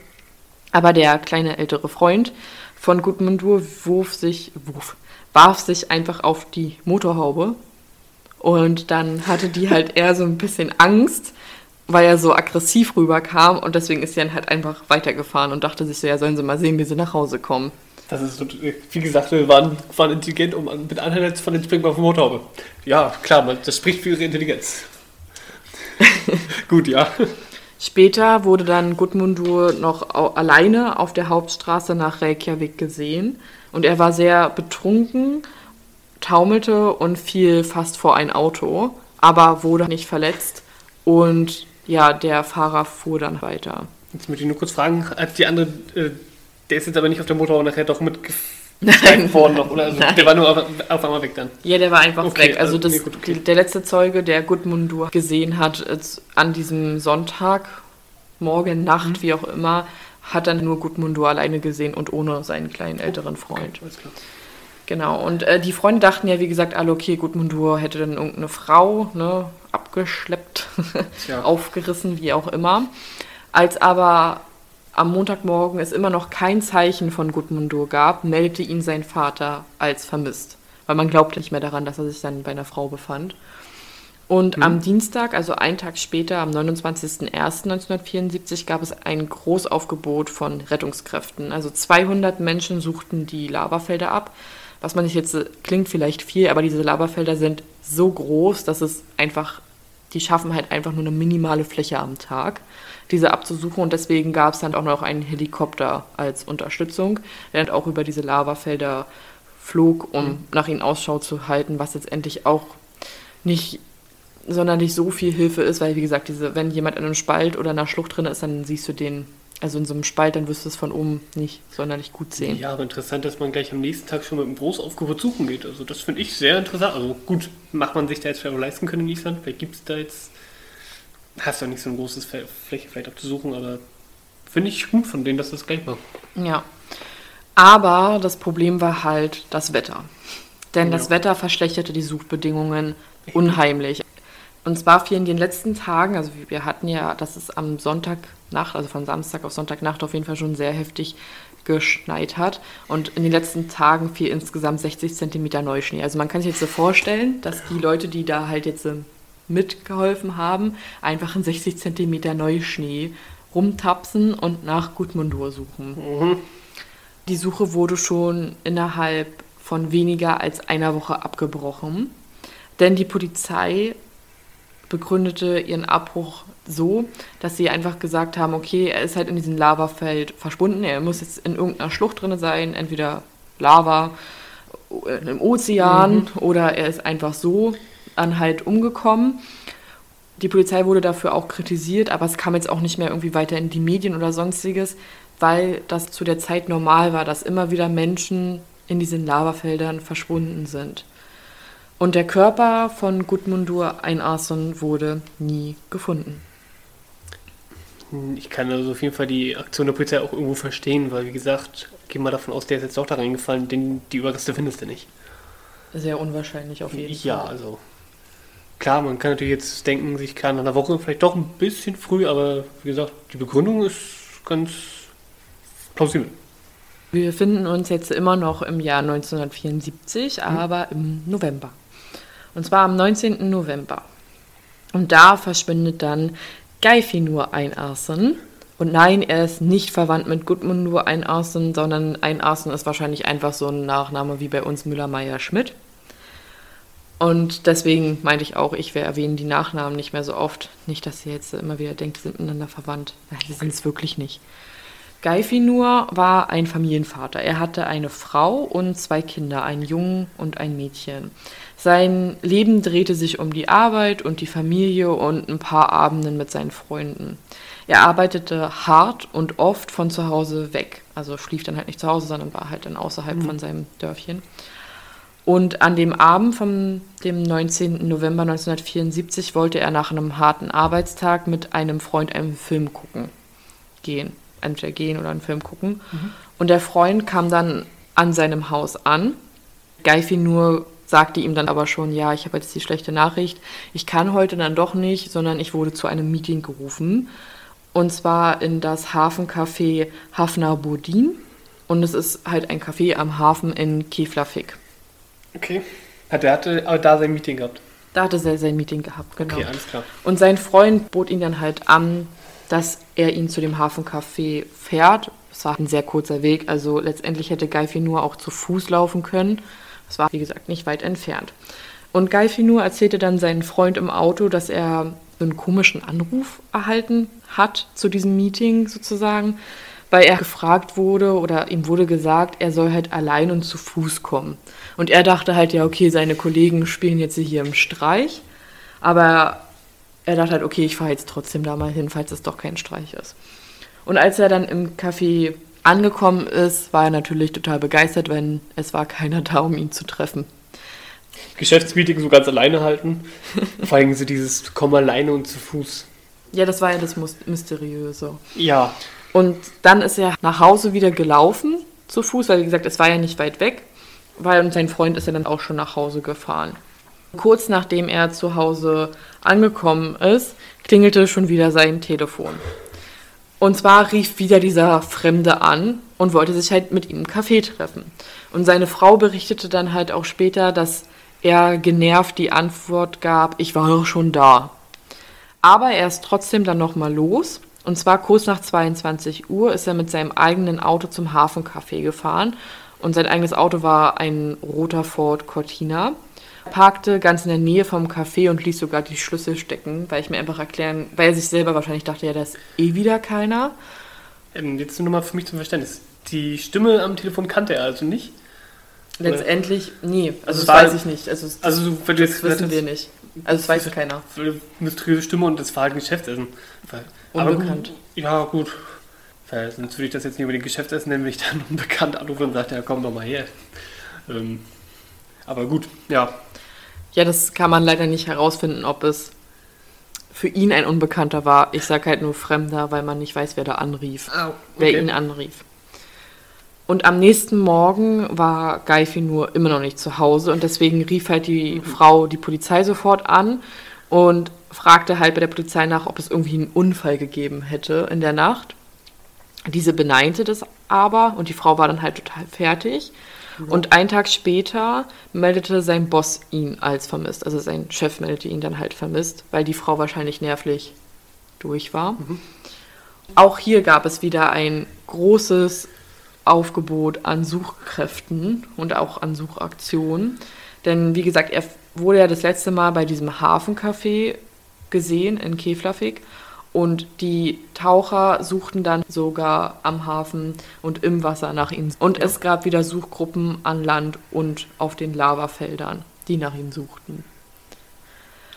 A: Aber der kleine ältere Freund von Gudmundur wurf sich, wurf, warf sich einfach auf die Motorhaube. Und dann hatte die halt eher so ein bisschen Angst, weil er so aggressiv rüberkam. Und deswegen ist sie dann halt einfach weitergefahren und dachte sich so, ja, sollen sie mal sehen, wie sie nach Hause kommen.
B: Das ist, so- wie gesagt, wir waren, waren intelligent um mit Anhälter von den Springbar auf Motorhaube. Ja, klar, man, das spricht für ihre Intelligenz. Gut, ja.
A: Später wurde dann Gudmundur noch alleine auf der Hauptstraße nach Reykjavik gesehen und er war sehr betrunken, taumelte und fiel fast vor ein Auto, aber wurde nicht verletzt und ja, der Fahrer fuhr dann weiter.
B: Jetzt möchte ich nur kurz fragen, hat die andere, äh, der ist jetzt aber nicht auf der Motorhaube nachher doch mit
A: Nein.
B: worden noch, oder? Also,
A: Nein.
B: der war nur auf, auf einmal weg dann.
A: Ja, der war einfach
B: Okay,
A: weg. Also
B: also,
A: das,
B: nee, gut, okay.
A: der letzte Zeuge, der Gudmundur gesehen hat, ist an diesem Sonntag, morgen, Nacht,
B: Mhm.
A: wie auch immer, hat dann nur Gudmundur alleine gesehen und ohne seinen kleinen älteren Freund.
B: Alles klar.
A: Genau, und äh, die Freunde dachten ja, wie gesagt, alle, okay, Gudmundur hätte dann irgendeine Frau ne, abgeschleppt,
B: Tja.
A: aufgerissen, wie auch immer. Als aber am Montagmorgen es immer noch kein Zeichen von Gudmundur gab, meldete ihn sein Vater als vermisst. Weil man glaubte nicht mehr daran, dass er sich dann bei einer Frau befand. Und am Dienstag, also einen Tag später, am 29.01.1974, gab es ein Großaufgebot von Rettungskräften. Also 200 Menschen suchten die Lavafelder ab. Was man nicht jetzt äh, klingt vielleicht viel, aber diese Lavafelder sind so groß, dass es einfach, die schaffen halt einfach nur eine minimale Fläche am Tag, diese abzusuchen. Und deswegen gab es dann auch noch einen Helikopter als Unterstützung, der dann auch über diese Lavafelder flog, um nach ihnen Ausschau zu halten, was letztendlich auch nicht sonderlich so viel Hilfe ist, weil wie gesagt, diese, wenn jemand in einem Spalt oder in einer Schlucht drin ist, dann siehst du den, also in so einem Spalt, dann wirst du es von oben nicht sonderlich gut sehen.
B: Ja, aber interessant, dass man gleich am nächsten Tag schon mit einem Großaufgebot suchen geht. Also das finde ich sehr interessant. Also gut, macht man sich da jetzt vielleicht auch leisten können in Island. Vielleicht gibt es da jetzt, hast du nicht so ein großes Fläche vielleicht abzusuchen, aber finde ich gut von denen, dass das gleich war.
A: Ja. Aber das Problem war halt das Wetter. Denn das
B: Ja.
A: Wetter verschlechterte die Suchbedingungen unheimlich. Und zwar fiel in den letzten Tagen, also wir hatten ja, dass es am Sonntagnacht, also von Samstag auf Sonntagnacht auf jeden Fall schon sehr heftig geschneit hat. Und in den letzten Tagen fiel insgesamt 60 Zentimeter Neuschnee. Also man kann sich jetzt so vorstellen, dass die Leute, die da halt jetzt ähm, mitgeholfen haben, einfach in 60 Zentimeter Neuschnee rumtapsen und nach Gudmundur suchen. Die Suche wurde schon innerhalb von weniger als einer Woche abgebrochen, denn die Polizei begründete ihren Abbruch so, dass sie einfach gesagt haben, okay, er ist halt in diesem Lavafeld verschwunden, er muss jetzt in irgendeiner Schlucht drin sein, entweder Lava äh, im Ozean oder er ist einfach so an halt umgekommen. Die Polizei wurde dafür auch kritisiert, aber es kam jetzt auch nicht mehr irgendwie weiter in die Medien oder sonstiges, weil das zu der Zeit normal war, dass immer wieder Menschen in diesen Lavafeldern verschwunden sind. Und der Körper von Gudmundur Einarsson wurde nie gefunden.
B: Ich kann also auf jeden Fall die Aktion der Polizei auch irgendwo verstehen, weil wie gesagt, geh mal davon aus, der ist jetzt doch da reingefallen, den, die Überreste findest du nicht.
A: Sehr unwahrscheinlich auf jeden
B: Ja,
A: Fall.
B: also klar, man kann natürlich jetzt denken, sich kann in einer Woche vielleicht doch ein bisschen früh, aber wie gesagt, die Begründung ist ganz plausibel.
A: Wir befinden uns jetzt immer noch im Jahr 1974, aber im November. Und zwar am 19. November. Und da verschwindet dann Geifinur Einarsson Und nein, er ist nicht verwandt mit Gudmundur Einarsen, sondern Einarsen ist wahrscheinlich einfach so ein Nachname wie bei uns Müller-Meyer-Schmidt. Und deswegen meinte ich auch, ich erwähne die Nachnamen nicht mehr so oft. Nicht, dass ihr jetzt immer wieder denkt, sie sind miteinander verwandt. Ja, sie sind es wirklich nicht. Geifinur war ein Familienvater. Er hatte eine Frau und zwei Kinder, einen Jungen und ein Mädchen. Sein Leben drehte sich um die Arbeit und die Familie und ein paar Abenden mit seinen Freunden. Er arbeitete hart und oft von zu Hause weg. Also schlief dann halt nicht zu Hause, sondern war halt dann außerhalb mhm. von seinem Dörfchen. Und an dem Abend vom dem 19. November 1974 wollte er nach einem harten Arbeitstag mit einem Freund einen Film gucken. Gehen. Entweder gehen oder einen Film gucken. Mhm. Und der Freund kam dann an seinem Haus an. Geifi nur sagte ihm dann aber schon, ja, ich habe jetzt die schlechte Nachricht. Ich kann heute dann doch nicht, sondern ich wurde zu einem Meeting gerufen. Und zwar in das Hafencafé Hafner Bodin. Und es ist halt ein Café am Hafen in Keflavik.
B: Okay. Hat er hatte aber da sein Meeting gehabt?
A: Da hatte er sein Meeting gehabt, genau.
B: Okay, alles klar.
A: Und sein Freund bot ihn dann halt an, dass er ihn zu dem Hafencafé fährt. Es war ein sehr kurzer Weg, also letztendlich hätte Geifi nur auch zu Fuß laufen können. Es war, wie gesagt, nicht weit entfernt. Und Geifi nur erzählte dann seinen Freund im Auto, dass er einen komischen Anruf erhalten hat zu diesem Meeting sozusagen, weil er gefragt wurde oder ihm wurde gesagt, er soll halt allein und zu Fuß kommen. Und er dachte halt, ja, okay, seine Kollegen spielen jetzt hier im Streich, aber er dachte halt, okay, ich fahre jetzt trotzdem da mal hin, falls es doch kein Streich ist. Und als er dann im Café angekommen ist, war er natürlich total begeistert, wenn es war keiner da, um ihn zu treffen.
B: Geschäftsmeeting so ganz alleine halten. Vor allem so dieses Komm alleine und zu Fuß.
A: Ja, das war ja das Mysteriöse.
B: Ja.
A: Und dann ist er nach Hause wieder gelaufen zu Fuß, weil wie gesagt, es war ja nicht weit weg, weil sein Freund ist ja dann auch schon nach Hause gefahren. Kurz nachdem er zu Hause angekommen ist, klingelte schon wieder sein Telefon. Und zwar rief wieder dieser Fremde an und wollte sich halt mit ihm im Café treffen. Und seine Frau berichtete dann halt auch später, dass er genervt die Antwort gab, ich war doch schon da. Aber er ist trotzdem dann nochmal los. Und zwar kurz nach 22 Uhr ist er mit seinem eigenen Auto zum Hafencafé gefahren. Und sein eigenes Auto war ein roter Ford Cortina. Er parkte ganz in der Nähe vom Café und ließ sogar die Schlüssel stecken, weil ich mir einfach erklären, weil er sich selber wahrscheinlich dachte, ja, da ist eh wieder keiner.
B: Ähm, jetzt nur mal für mich zum Verständnis. Die Stimme am Telefon kannte er also nicht?
A: Letztendlich, nie. Also, also das weiß ich nicht. Also, das,
B: also
A: wenn du jetzt das wissen wir nicht. Also das weiß keiner.
B: Mysteriöse Stimme und das war halt ein Geschäftsessen.
A: Unbekannt.
B: Gut, ja, gut. Weil sonst würde ich das jetzt nicht über den Geschäftsessen nennen, wenn ich dann unbekannt anrufe und sage, ja komm doch mal her. Ähm, aber gut, ja.
A: Ja, das kann man leider nicht herausfinden, ob es für ihn ein Unbekannter war. Ich sage halt nur Fremder, weil man nicht weiß, wer da anrief. Oh, okay. Wer ihn anrief. Und am nächsten Morgen war Geifi nur immer noch nicht zu Hause und deswegen rief halt die mhm. Frau die Polizei sofort an und fragte halt bei der Polizei nach, ob es irgendwie einen Unfall gegeben hätte in der Nacht. Diese beneinte das aber und die Frau war dann halt total fertig. Und einen Tag später meldete sein Boss ihn als vermisst. Also sein Chef meldete ihn dann halt vermisst, weil die Frau wahrscheinlich nervlich durch war. Mhm. Auch hier gab es wieder ein großes Aufgebot an Suchkräften und auch an Suchaktionen. Denn wie gesagt, er wurde ja das letzte Mal bei diesem Hafencafé gesehen in Keflavik und die Taucher suchten dann sogar am Hafen und im Wasser nach ihm. Und es gab wieder Suchgruppen an Land und auf den Lavafeldern, die nach ihm suchten.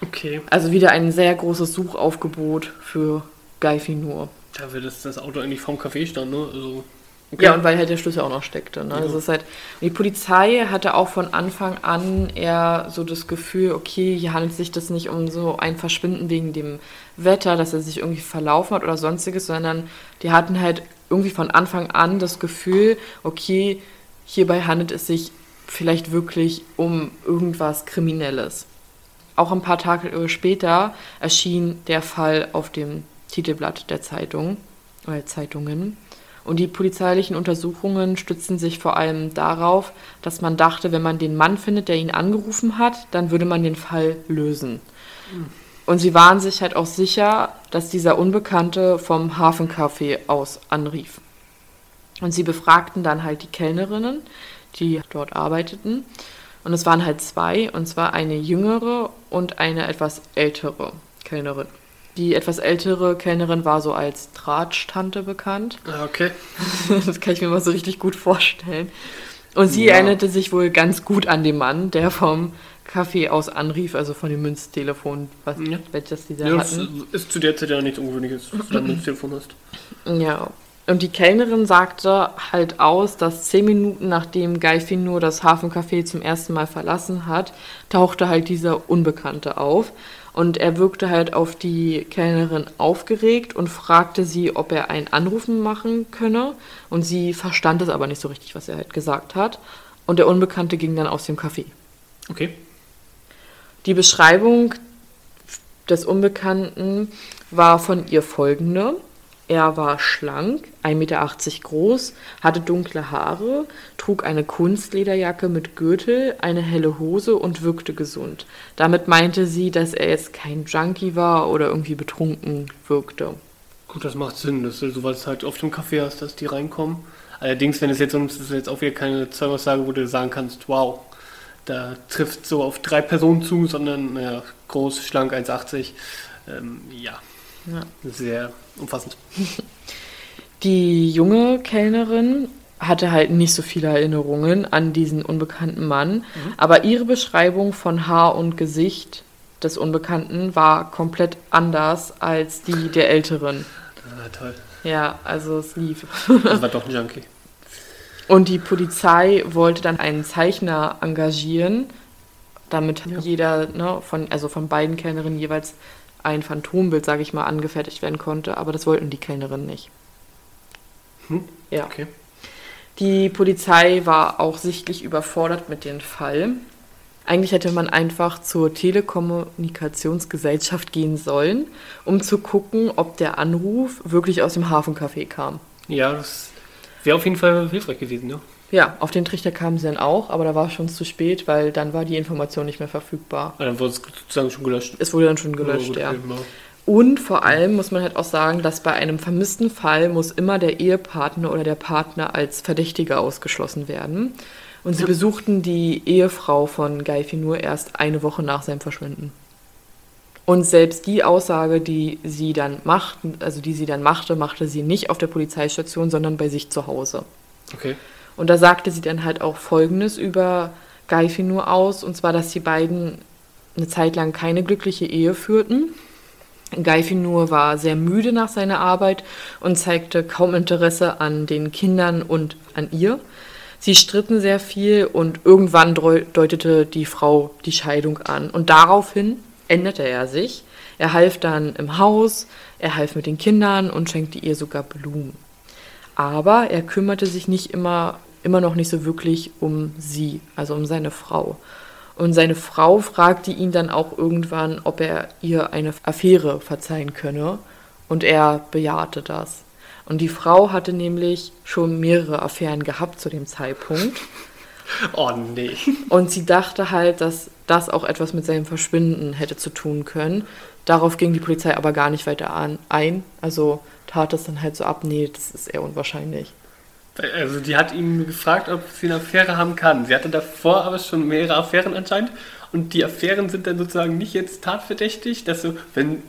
B: Okay.
A: Also wieder ein sehr großes Suchaufgebot für Geifinur.
B: Da wird das, das Auto eigentlich vom Café stand, ne? Also
A: Okay. Ja, und weil halt der Schlüssel auch noch steckte. Ne? Also es ist halt, die Polizei hatte auch von Anfang an eher so das Gefühl, okay, hier handelt sich das nicht um so ein Verschwinden wegen dem Wetter, dass er sich irgendwie verlaufen hat oder sonstiges, sondern die hatten halt irgendwie von Anfang an das Gefühl, okay, hierbei handelt es sich vielleicht wirklich um irgendwas Kriminelles. Auch ein paar Tage später erschien der Fall auf dem Titelblatt der Zeitung oder Zeitungen. Und die polizeilichen Untersuchungen stützen sich vor allem darauf, dass man dachte, wenn man den Mann findet, der ihn angerufen hat, dann würde man den Fall lösen. Und sie waren sich halt auch sicher, dass dieser Unbekannte vom Hafencafé aus anrief. Und sie befragten dann halt die Kellnerinnen, die dort arbeiteten. Und es waren halt zwei, und zwar eine jüngere und eine etwas ältere Kellnerin. Die etwas ältere Kellnerin war so als Drahtstante bekannt.
B: Ah, Okay.
A: Das kann ich mir mal so richtig gut vorstellen. Und sie
B: Ja.
A: erinnerte sich wohl ganz gut an den Mann, der vom Café aus anrief, also von dem Münztelefon, was,
B: Ja.
A: welches sie da
B: Ja, das
A: hatten.
B: ist zu der Zeit ja nichts Ungewöhnliches, dass du ein Telefon hast.
A: Ja. Und die Kellnerin sagte halt aus, dass zehn Minuten nachdem Guy nur das Hafencafé zum ersten Mal verlassen hat, tauchte halt dieser Unbekannte auf. Und er wirkte halt auf die Kellnerin aufgeregt und fragte sie, ob er einen Anrufen machen könne. Und sie verstand es aber nicht so richtig, was er halt gesagt hat. Und der Unbekannte ging dann aus dem Café.
B: Okay.
A: Die Beschreibung des Unbekannten war von ihr folgende. Er war schlank, 1,80 Meter groß, hatte dunkle Haare, trug eine Kunstlederjacke mit Gürtel, eine helle Hose und wirkte gesund. Damit meinte sie, dass er jetzt kein Junkie war oder irgendwie betrunken wirkte.
B: Gut, das macht Sinn, dass du sowas halt auf dem Café hast, dass die reinkommen. Allerdings, wenn es jetzt, das ist jetzt auch wieder keine Zeugaussage, wo du sagen kannst, wow, da trifft so auf drei Personen zu, sondern naja, groß, schlank, 1,80. Ähm, ja,
A: Ja.
B: sehr umfassend.
A: Die junge Kellnerin hatte halt nicht so viele Erinnerungen an diesen unbekannten Mann, aber ihre Beschreibung von Haar und Gesicht des Unbekannten war komplett anders als die der Älteren.
B: Ah, toll.
A: Ja, also es lief.
B: Das war doch ein Junkie.
A: Und die Polizei wollte dann einen Zeichner engagieren, damit
B: Ja.
A: jeder ne, von, also von beiden Kellnerinnen jeweils ein Phantombild, sage ich mal, angefertigt werden konnte, aber das wollten die Kellnerinnen nicht.
B: Hm?
A: Ja.
B: Okay.
A: Die Polizei war auch sichtlich überfordert mit dem Fall. Eigentlich hätte man einfach zur Telekommunikationsgesellschaft gehen sollen, um zu gucken, ob der Anruf wirklich aus dem Hafencafé kam.
B: Ja, das wäre auf jeden Fall hilfreich gewesen, ne?
A: Ja, auf den Trichter kamen sie dann auch, aber da war es schon zu spät, weil dann war die Information nicht mehr verfügbar.
B: Aber dann wurde es sozusagen schon gelöscht.
A: Es wurde dann schon gelöscht, ja.
B: ja.
A: Und vor allem muss man halt auch sagen, dass bei einem vermissten Fall muss immer der Ehepartner oder der Partner als Verdächtiger ausgeschlossen werden. Und sie
B: Ja.
A: besuchten die Ehefrau von Guy Finur erst eine Woche nach seinem Verschwinden. Und selbst die Aussage, die sie dann machten, also die sie dann machte, machte sie nicht auf der Polizeistation, sondern bei sich zu Hause.
B: Okay.
A: Und da sagte sie dann halt auch Folgendes über Guy Finur aus, und zwar, dass die beiden eine Zeit lang keine glückliche Ehe führten. Guy Finur war sehr müde nach seiner Arbeit und zeigte kaum Interesse an den Kindern und an ihr. Sie stritten sehr viel und irgendwann deutete die Frau die Scheidung an. Und daraufhin änderte er sich. Er half dann im Haus, er half mit den Kindern und schenkte ihr sogar Blumen. Aber er kümmerte sich nicht immer, immer noch nicht so wirklich um sie, also um seine Frau. Und seine Frau fragte ihn dann auch irgendwann, ob er ihr eine Affäre verzeihen könne. Und er bejahte das. Und die Frau hatte nämlich schon mehrere Affären gehabt zu dem Zeitpunkt.
B: Oh nee.
A: Und sie dachte halt, dass das auch etwas mit seinem Verschwinden hätte zu tun können. Darauf ging die Polizei aber gar nicht weiter an, ein. Also tat es dann halt so ab, nee, das ist eher unwahrscheinlich.
B: Also die hat ihn gefragt, ob sie eine Affäre haben kann. Sie hatte davor aber schon mehrere Affären anscheinend. Und die Affären sind dann sozusagen nicht jetzt tatverdächtig, dass so, wenn.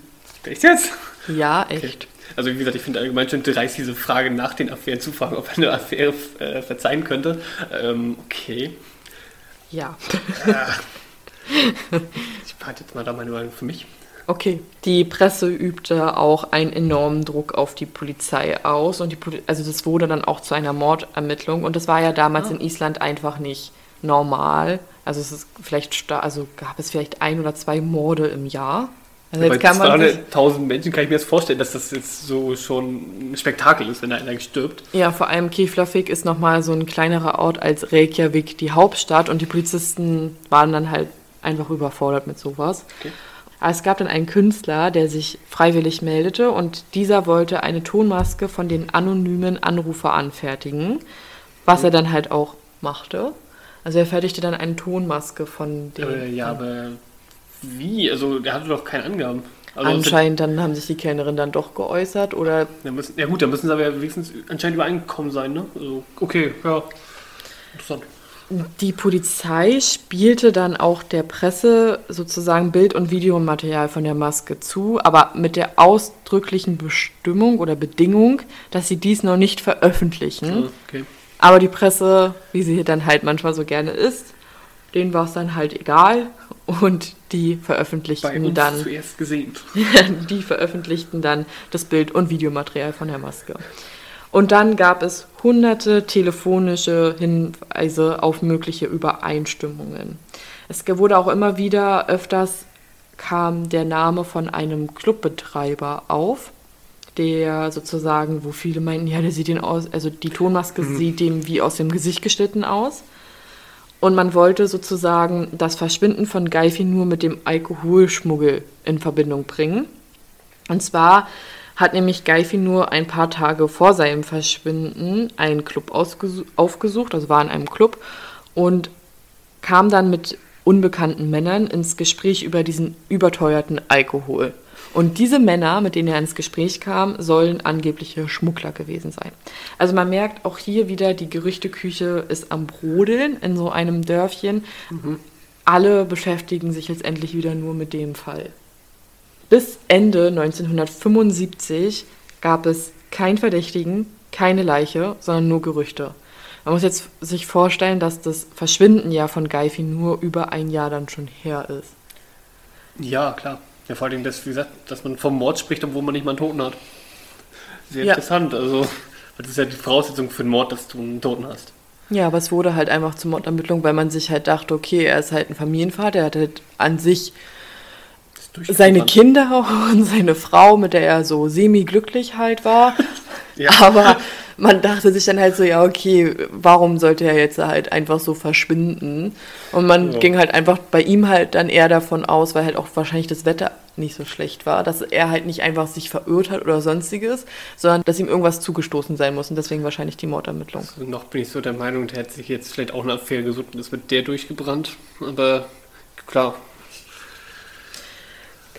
B: Echt jetzt?
A: Ja, echt.
B: Also wie gesagt, ich finde allgemein schon dreist, diese Frage nach den Affären zu fragen, ob er eine Affäre äh, verzeihen könnte. Ähm, okay.
A: Ja.
B: Ich warte jetzt mal da meine Meinung für mich.
A: Okay. Die Presse übte auch einen enormen Druck auf die Polizei aus und die Poli also das wurde dann auch zu einer Mordermittlung und das war ja damals
B: Ah.
A: in Island einfach nicht normal. Also es ist vielleicht also gab es vielleicht ein oder zwei Morde im Jahr. Also
B: Bei
A: jetzt kann man sich,
B: 200.000 Menschen kann ich mir jetzt vorstellen, dass das jetzt so schon ein Spektakel ist, wenn da einer stirbt.
A: ja, vor allem Keflavik ist nochmal so ein kleinerer Ort als Reykjavik, die Hauptstadt und die Polizisten waren dann halt einfach überfordert mit sowas.
B: Okay.
A: Aber Es gab dann einen Künstler, der sich freiwillig meldete und dieser wollte eine Tonmaske von den anonymen Anrufer anfertigen, was er dann halt auch machte. Also er fertigte dann eine Tonmaske von den.
B: Äh, ja, aber wie? Also der hatte doch keine Angaben. Also
A: Anscheinend dann haben sich die Kellnerin dann doch geäußert oder
B: Ja, müssen, ja gut, dann müssen sie aber ja wenigstens anscheinend übereingekommen sein, ne? Also, okay, ja. Interessant.
A: Die Polizei spielte dann auch der Presse sozusagen Bild- und Videomaterial von der Maske zu, aber mit der ausdrücklichen Bestimmung oder Bedingung, dass sie dies noch nicht veröffentlichen.
B: Ja, okay.
A: Aber die Presse, wie sie dann halt manchmal so gerne ist, denen war es dann halt egal und die veröffentlichten dann die veröffentlichten dann das Bild- und Videomaterial von der Maske. Und dann gab es hunderte telefonische Hinweise auf mögliche Übereinstimmungen. Es wurde auch immer wieder öfters kam der Name von einem Clubbetreiber auf, der sozusagen, wo viele meinten, ja, der sieht den aus, also die Tonmaske sieht dem wie aus dem Gesicht geschnitten aus. Und man wollte sozusagen das Verschwinden von Geifi nur mit dem Alkoholschmuggel in Verbindung bringen. Und zwar hat nämlich Geifi nur ein paar Tage vor seinem Verschwinden einen Club aufgesucht, also war in einem Club und kam dann mit unbekannten Männern ins Gespräch über diesen überteuerten Alkohol. Und diese Männer, mit denen er ins Gespräch kam, sollen angebliche Schmuggler gewesen sein. Also man merkt auch hier wieder, die Gerüchteküche ist am Brodeln in so einem Dörfchen. Alle beschäftigen sich jetzt endlich wieder nur mit dem Fall. Bis Ende 1975 gab es keinen Verdächtigen, keine Leiche, sondern nur Gerüchte. Man muss jetzt sich vorstellen, dass das Verschwinden ja von Geifi nur über ein Jahr dann schon her ist.
B: Ja, klar. Ja, vor allem, dass, wie gesagt, dass man vom Mord spricht, obwohl man nicht mal einen Toten hat. Sehr
A: Ja.
B: interessant. Also, das ist ja die Voraussetzung für einen Mord, dass du einen Toten hast.
A: Ja, aber es wurde halt einfach zur Mordermittlung, weil man sich halt dachte, okay, er ist halt ein Familienvater, er hat halt an sich. Seine Kinder und seine Frau, mit der er so semi-glücklich halt war.
B: Ja.
A: Aber man dachte sich dann halt so, ja, okay, warum sollte er jetzt halt einfach so verschwinden? Und man
B: Ja.
A: ging halt einfach bei ihm halt dann eher davon aus, weil halt auch wahrscheinlich das Wetter nicht so schlecht war, dass er halt nicht einfach sich verirrt hat oder sonstiges, sondern dass ihm irgendwas zugestoßen sein muss und deswegen wahrscheinlich die Mordermittlung.
B: Also noch bin ich so der Meinung, der hat sich jetzt vielleicht auch eine Affäre gesucht und ist mit der durchgebrannt. Aber klar,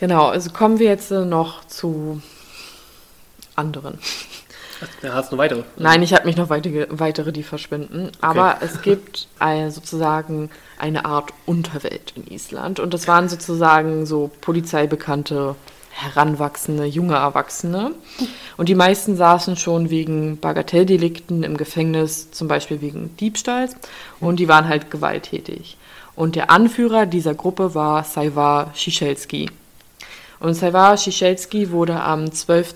A: Genau, also kommen wir jetzt äh, noch zu anderen.
B: er hat noch weitere.
A: Nein, ich habe mich noch weitere, weitere, die verschwinden. Aber es gibt eine, sozusagen eine Art Unterwelt in Island. Und das waren sozusagen so polizeibekannte, heranwachsende, junge Erwachsene. Und die meisten saßen schon wegen Bagatelldelikten im Gefängnis, zum Beispiel wegen Diebstahls. Und die waren halt gewalttätig. Und der Anführer dieser Gruppe war Saivar Shishelski. Und Saivar Shishelski wurde am 12.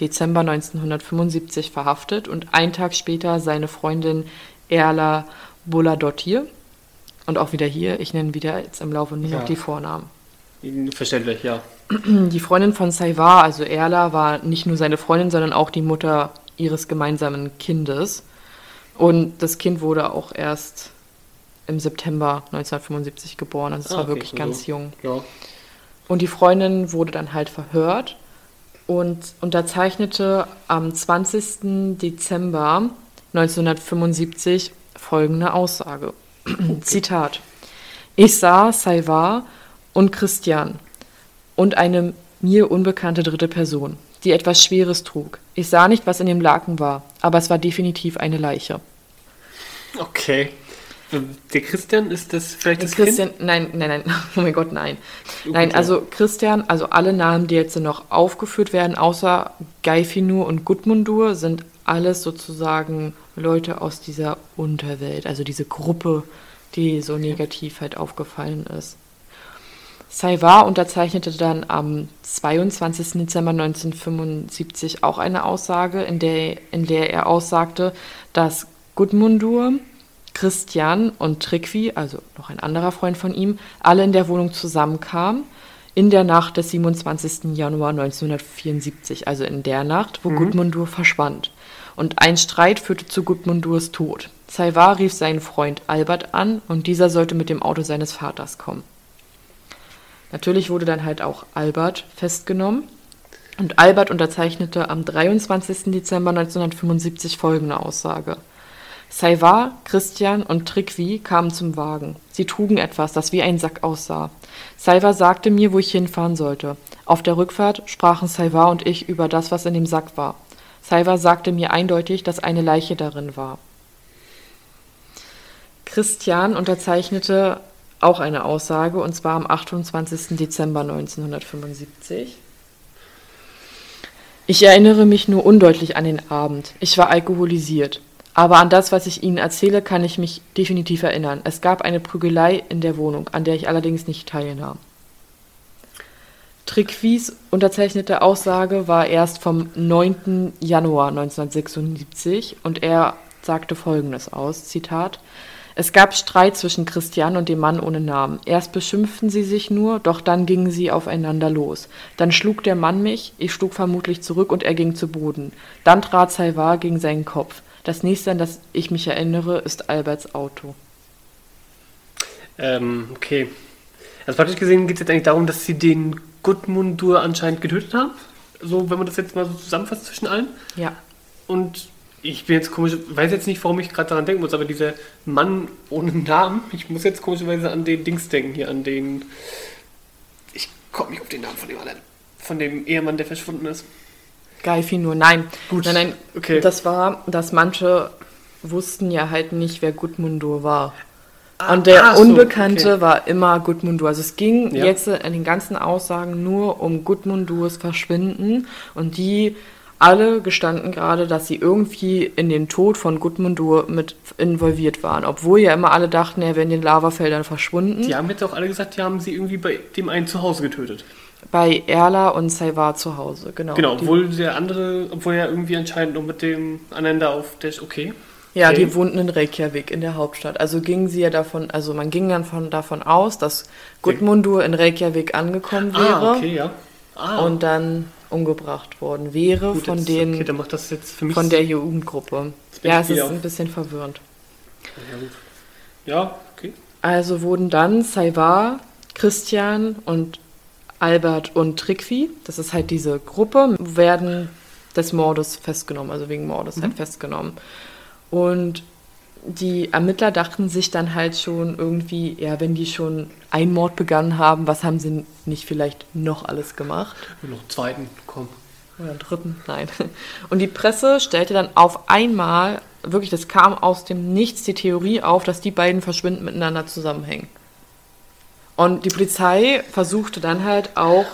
A: Dezember 1975 verhaftet und einen Tag später seine Freundin Erla Buladottir. Und auch wieder hier, ich nenne wieder jetzt im Laufe nur
B: Ja.
A: noch die Vornamen.
B: Verständlich, ja.
A: Die Freundin von Saivar, also Erla, war nicht nur seine Freundin, sondern auch die Mutter ihres gemeinsamen Kindes. Und das Kind wurde auch erst im September 1975 geboren. Also es
B: Ah,
A: war
B: okay,
A: wirklich
B: also-
A: ganz jung.
B: Ja.
A: Und die Freundin wurde dann halt verhört und unterzeichnete am 20. Dezember 1975 folgende Aussage. Zitat. Ich sah Saivar und Christian und eine mir unbekannte dritte Person, die etwas Schweres trug. Ich sah nicht, was in dem Laken war, aber es war definitiv eine Leiche.
B: Okay. Ähm, Der Christian, ist das vielleicht das
A: Christian, nein, nein, nein, oh mein Gott, nein. Nein, also Christian, also alle Namen, die jetzt noch aufgeführt werden, außer Geifinur und Gudmundur, sind alles sozusagen Leute aus dieser Unterwelt, also diese Gruppe, die so negativ halt aufgefallen ist. Saivar unterzeichnete dann am 22. Dezember 1975 auch eine Aussage, in der, in der er aussagte, dass Gudmundur, Christian und Trikvi, also noch ein anderer Freund von ihm, alle in der Wohnung zusammenkamen in der Nacht des 27. Januar 1974, also in der Nacht, wo Gudmundur verschwand. Und ein Streit führte zu Gudmundurs Tod. Saivar rief seinen Freund Albert an und dieser sollte mit dem Auto seines Vaters kommen. Natürlich wurde dann halt auch Albert festgenommen. Und Albert unterzeichnete am 23. Dezember 1975 folgende Aussage. Saivar, Christian und Trikwi kamen zum Wagen. Sie trugen etwas, das wie ein Sack aussah. Saivar sagte mir, wo ich hinfahren sollte. Auf der Rückfahrt sprachen Saivar und ich über das, was in dem Sack war. Saivar sagte mir eindeutig, dass eine Leiche darin war. Christian unterzeichnete auch eine Aussage, und zwar am 28. Dezember 1975. Ich erinnere mich nur undeutlich an den Abend. Ich war alkoholisiert. Aber an das, was ich Ihnen erzähle, kann ich mich definitiv erinnern. Es gab eine Prügelei in der Wohnung, an der ich allerdings nicht teilnahm. Trickwies unterzeichnete Aussage war erst vom 9. Januar 1976 und er sagte folgendes aus, Zitat, es gab Streit zwischen Christian und dem Mann ohne Namen. Erst beschimpften sie sich nur, doch dann gingen sie aufeinander los. Dann schlug der Mann mich, ich schlug vermutlich zurück und er ging zu Boden. Dann trat Salvar gegen seinen Kopf. Das nächste, an das ich mich erinnere, ist Alberts Auto.
B: Ähm, okay. Also praktisch gesehen geht es jetzt eigentlich darum, dass sie den Gudmundur anscheinend getötet haben. So, wenn man das jetzt mal so zusammenfasst zwischen allen.
A: Ja.
B: Und ich bin jetzt komisch, weiß jetzt nicht, warum ich gerade daran denken muss, aber dieser Mann ohne Namen, ich muss jetzt komischerweise an den Dings denken hier, an den. Ich komme nicht auf den Namen von dem anderen. Von dem Ehemann, der verschwunden ist.
A: Geifi nur, nein.
B: Gut.
A: Nein, nein.
B: Okay.
A: Das war, dass manche wussten ja halt nicht, wer Gudmundur war.
B: Ah,
A: Und der
B: ach so,
A: Unbekannte
B: okay.
A: war immer Gudmundur. Also es ging
B: Ja.
A: jetzt in den ganzen Aussagen nur um Gudmundurs Verschwinden. Und die alle gestanden gerade, dass sie irgendwie in den Tod von Gudmundur mit involviert waren. Obwohl ja immer alle dachten, er wäre in den Lavafeldern verschwunden.
B: Die haben jetzt auch alle gesagt, die haben sie irgendwie bei dem einen zu Hause getötet.
A: Bei Erla und Saivar zu Hause, genau.
B: Genau, obwohl der andere, obwohl er irgendwie anscheinend noch mit dem anderen da auf der. Okay.
A: Ja,
B: Okay.
A: die wohnten in Reykjavik in der Hauptstadt. Also gingen sie ja davon, also man ging dann von, davon aus, dass Gudmundur in Reykjavik angekommen wäre
B: Ah, okay, ja. Ah,
A: und dann umgebracht worden wäre
B: gut,
A: von
B: jetzt-
A: den
B: Okay, dann macht das jetzt für mich.
A: von der Jugendgruppe. Ja, es ist
B: auf-
A: ein bisschen verwirrend.
B: Ja, okay.
A: Also wurden dann Saivar, Christian und Albert und Trikvi, das ist halt diese Gruppe, werden des Mordes festgenommen, also wegen Mordes
B: Mhm.
A: halt festgenommen. Und die Ermittler dachten sich dann halt schon irgendwie, ja, wenn die schon einen Mord begangen haben, was haben sie nicht vielleicht noch alles gemacht?
B: Und noch einen zweiten, komm.
A: Oder einen dritten? Nein. Und die Presse stellte dann auf einmal, wirklich, das kam aus dem Nichts, die Theorie auf, dass die beiden verschwinden miteinander zusammenhängen. Und die Polizei versuchte dann halt auch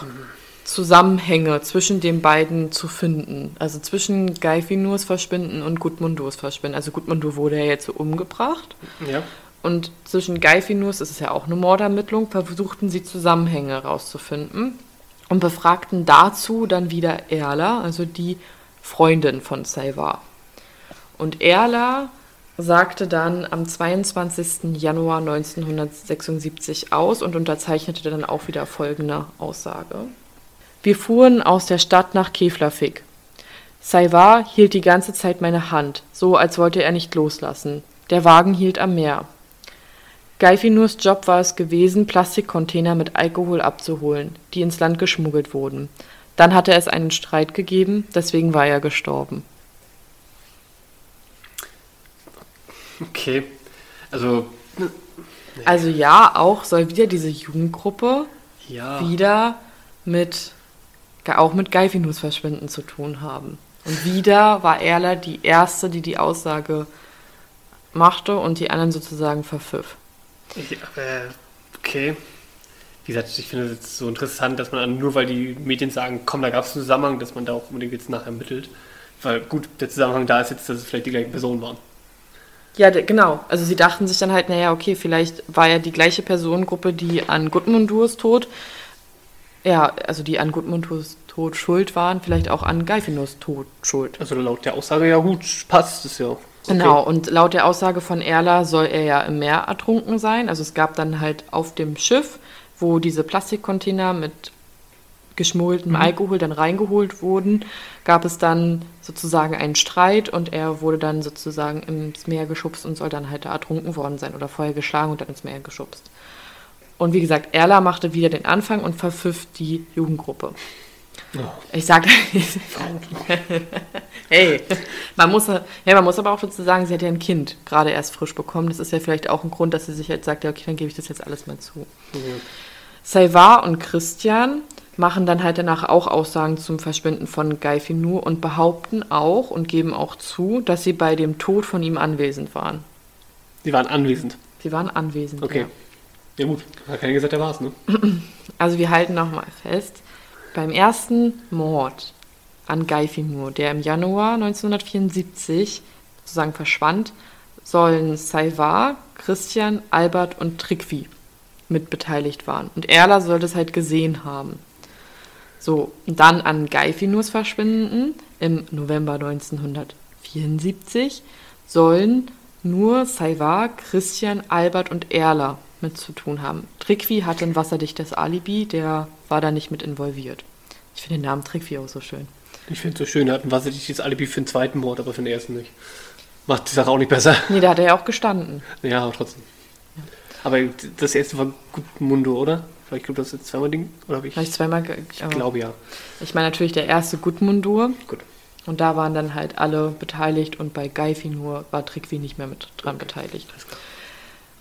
A: Zusammenhänge zwischen den beiden zu finden. Also zwischen Geifinurs Verschwinden und Gudmundurs Verschwinden. Also Gudmundur wurde ja jetzt umgebracht.
B: Ja.
A: Und zwischen Geifinus, das ist ja auch eine Mordermittlung, versuchten sie Zusammenhänge herauszufinden und befragten dazu dann wieder Erla, also die Freundin von Saivar. Und Erla sagte dann am 22. Januar 1976 aus und unterzeichnete dann auch wieder folgende Aussage. Wir fuhren aus der Stadt nach Keflavik. Saivar hielt die ganze Zeit meine Hand, so als wollte er nicht loslassen. Der Wagen hielt am Meer. Geifinurs Job war es gewesen, Plastikcontainer mit Alkohol abzuholen, die ins Land geschmuggelt wurden. Dann hatte es einen Streit gegeben, deswegen war er gestorben.
B: Okay. Also,
A: Also ja, auch soll wieder diese Jugendgruppe
B: ja.
A: wieder mit auch mit Geifinus Verschwinden zu tun haben. Und wieder war Erla die erste, die die Aussage machte und die anderen sozusagen verpfiff.
B: Ich, äh, okay. Wie gesagt, ich finde es jetzt so interessant, dass man an- nur weil die Medien sagen, komm, da gab es einen Zusammenhang, dass man da auch unbedingt jetzt nachher ermittelt. Weil gut, der Zusammenhang da ist jetzt, dass es vielleicht die gleichen Personen waren.
A: Ja, genau. Also sie dachten sich dann halt, naja, okay, vielleicht war ja die gleiche Personengruppe, die an Gudmundurs Tod, ja, also die an Gudmundurs Tod schuld waren, vielleicht auch an Geifinus Tod schuld.
B: Also laut der Aussage, ja gut, passt es ja. Okay.
A: Genau, und laut der Aussage von Erla soll er ja im Meer ertrunken sein. Also es gab dann halt auf dem Schiff, wo diese Plastikcontainer mit geschmuggeltem Alkohol dann reingeholt wurden, gab es dann sozusagen einen Streit und er wurde dann sozusagen ins Meer geschubst und soll dann halt da ertrunken worden sein oder vorher geschlagen und dann ins Meer geschubst. Und wie gesagt, Erla machte wieder den Anfang und verpfiff die Jugendgruppe. Ich sag, hey, man muss, ja, man muss aber auch dazu sagen, sie hat ja ein Kind gerade erst frisch bekommen. Das ist ja vielleicht auch ein Grund, dass sie sich jetzt sagt, ja, okay, dann gebe ich das jetzt alles mal zu.
B: Mhm.
A: Saivar und Christian machen dann halt danach auch Aussagen zum Verschwinden von Guy Finur und behaupten auch und geben auch zu, dass sie bei dem Tod von ihm anwesend waren.
B: Die waren anwesend.
A: Sie waren anwesend.
B: Okay.
A: Ja.
B: Ja, gut, hat keiner gesagt, der war es, ne?
A: Also wir halten nochmal fest, beim ersten Mord an Guy Finur, der im Januar 1974 sozusagen verschwand, sollen Saivar, Christian, Albert und Trickvi mit beteiligt waren. Und Erla soll das halt gesehen haben. So, dann an Guy Finurs Verschwinden im November 1974 sollen nur Saivar, Christian, Albert und Erla mit zu tun haben. Trickvi hatte ein wasserdichtes Alibi, der war da nicht mit involviert. Ich finde den Namen Trickvi auch so schön.
B: Ich finde es so schön, er hat ein wasserdichtes Alibi für den zweiten Mord, aber für den ersten nicht. Macht die Sache auch nicht besser.
A: Nee, da hat er ja auch gestanden.
B: Ja, aber trotzdem. Aber das erste war Gutmundo, oder? Ich glaube, das ist jetzt zweimal Ding. Oder habe ich?
A: Vielleicht zweimal. ge-
B: Ich
A: aber-
B: glaube ja.
A: Ich meine natürlich der erste Gudmundur.
B: Gut.
A: Und da waren dann halt alle beteiligt und bei Geifi nur war Trickvi nicht mehr mit dran beteiligt.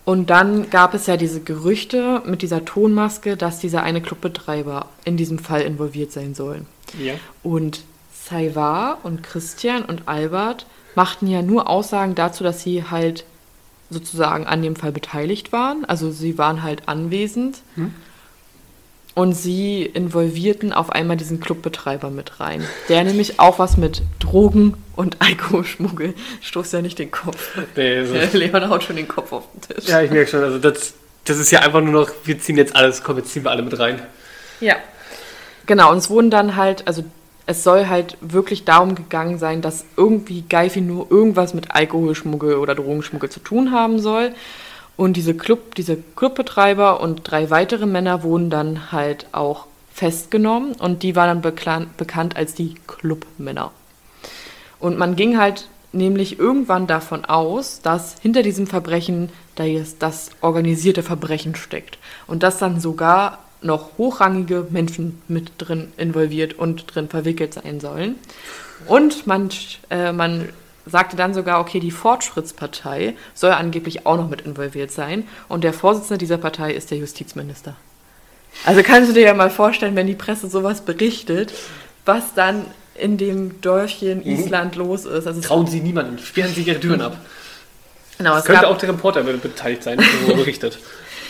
A: Und dann gab es ja diese Gerüchte mit dieser Tonmaske, dass dieser eine Clubbetreiber in diesem Fall involviert sein soll.
B: Ja.
A: Und Saivar und Christian und Albert machten ja nur Aussagen dazu, dass sie halt sozusagen an dem Fall beteiligt waren. Also sie waren halt anwesend.
B: Hm.
A: Und sie involvierten auf einmal diesen Clubbetreiber mit rein. Der nämlich auch was mit Drogen und Alkoholschmuggel. Stoß ja nicht den Kopf.
B: Nee, so.
A: Leon haut schon den Kopf auf den Tisch.
B: ja, ich merke schon, also das, das ist ja einfach nur noch, wir ziehen jetzt alles, komm, jetzt ziehen wir alle mit rein.
A: Ja. Genau, und es wurden dann halt, also es soll halt wirklich darum gegangen sein, dass irgendwie Geifi nur irgendwas mit Alkoholschmuggel oder Drogenschmuggel zu tun haben soll. Und diese Club, diese Clubbetreiber und drei weitere Männer wurden dann halt auch festgenommen und die waren dann bekannt als die Clubmänner. Und man ging halt nämlich irgendwann davon aus, dass hinter diesem Verbrechen da jetzt das organisierte Verbrechen steckt. Und dass dann sogar noch hochrangige Menschen mit drin involviert und drin verwickelt sein sollen. Und man, äh, man sagte dann sogar, okay, die Fortschrittspartei soll angeblich auch noch mit involviert sein. Und der Vorsitzende dieser Partei ist der Justizminister. Also kannst du dir ja mal vorstellen, wenn die Presse sowas berichtet, was dann in dem Dörfchen Island los ist. Also
B: Trauen Sie niemanden, sperren Sie Ihre Türen ab.
A: genau, es,
B: Könnte
A: gab,
B: auch der Reporter beteiligt sein, der darüber berichtet.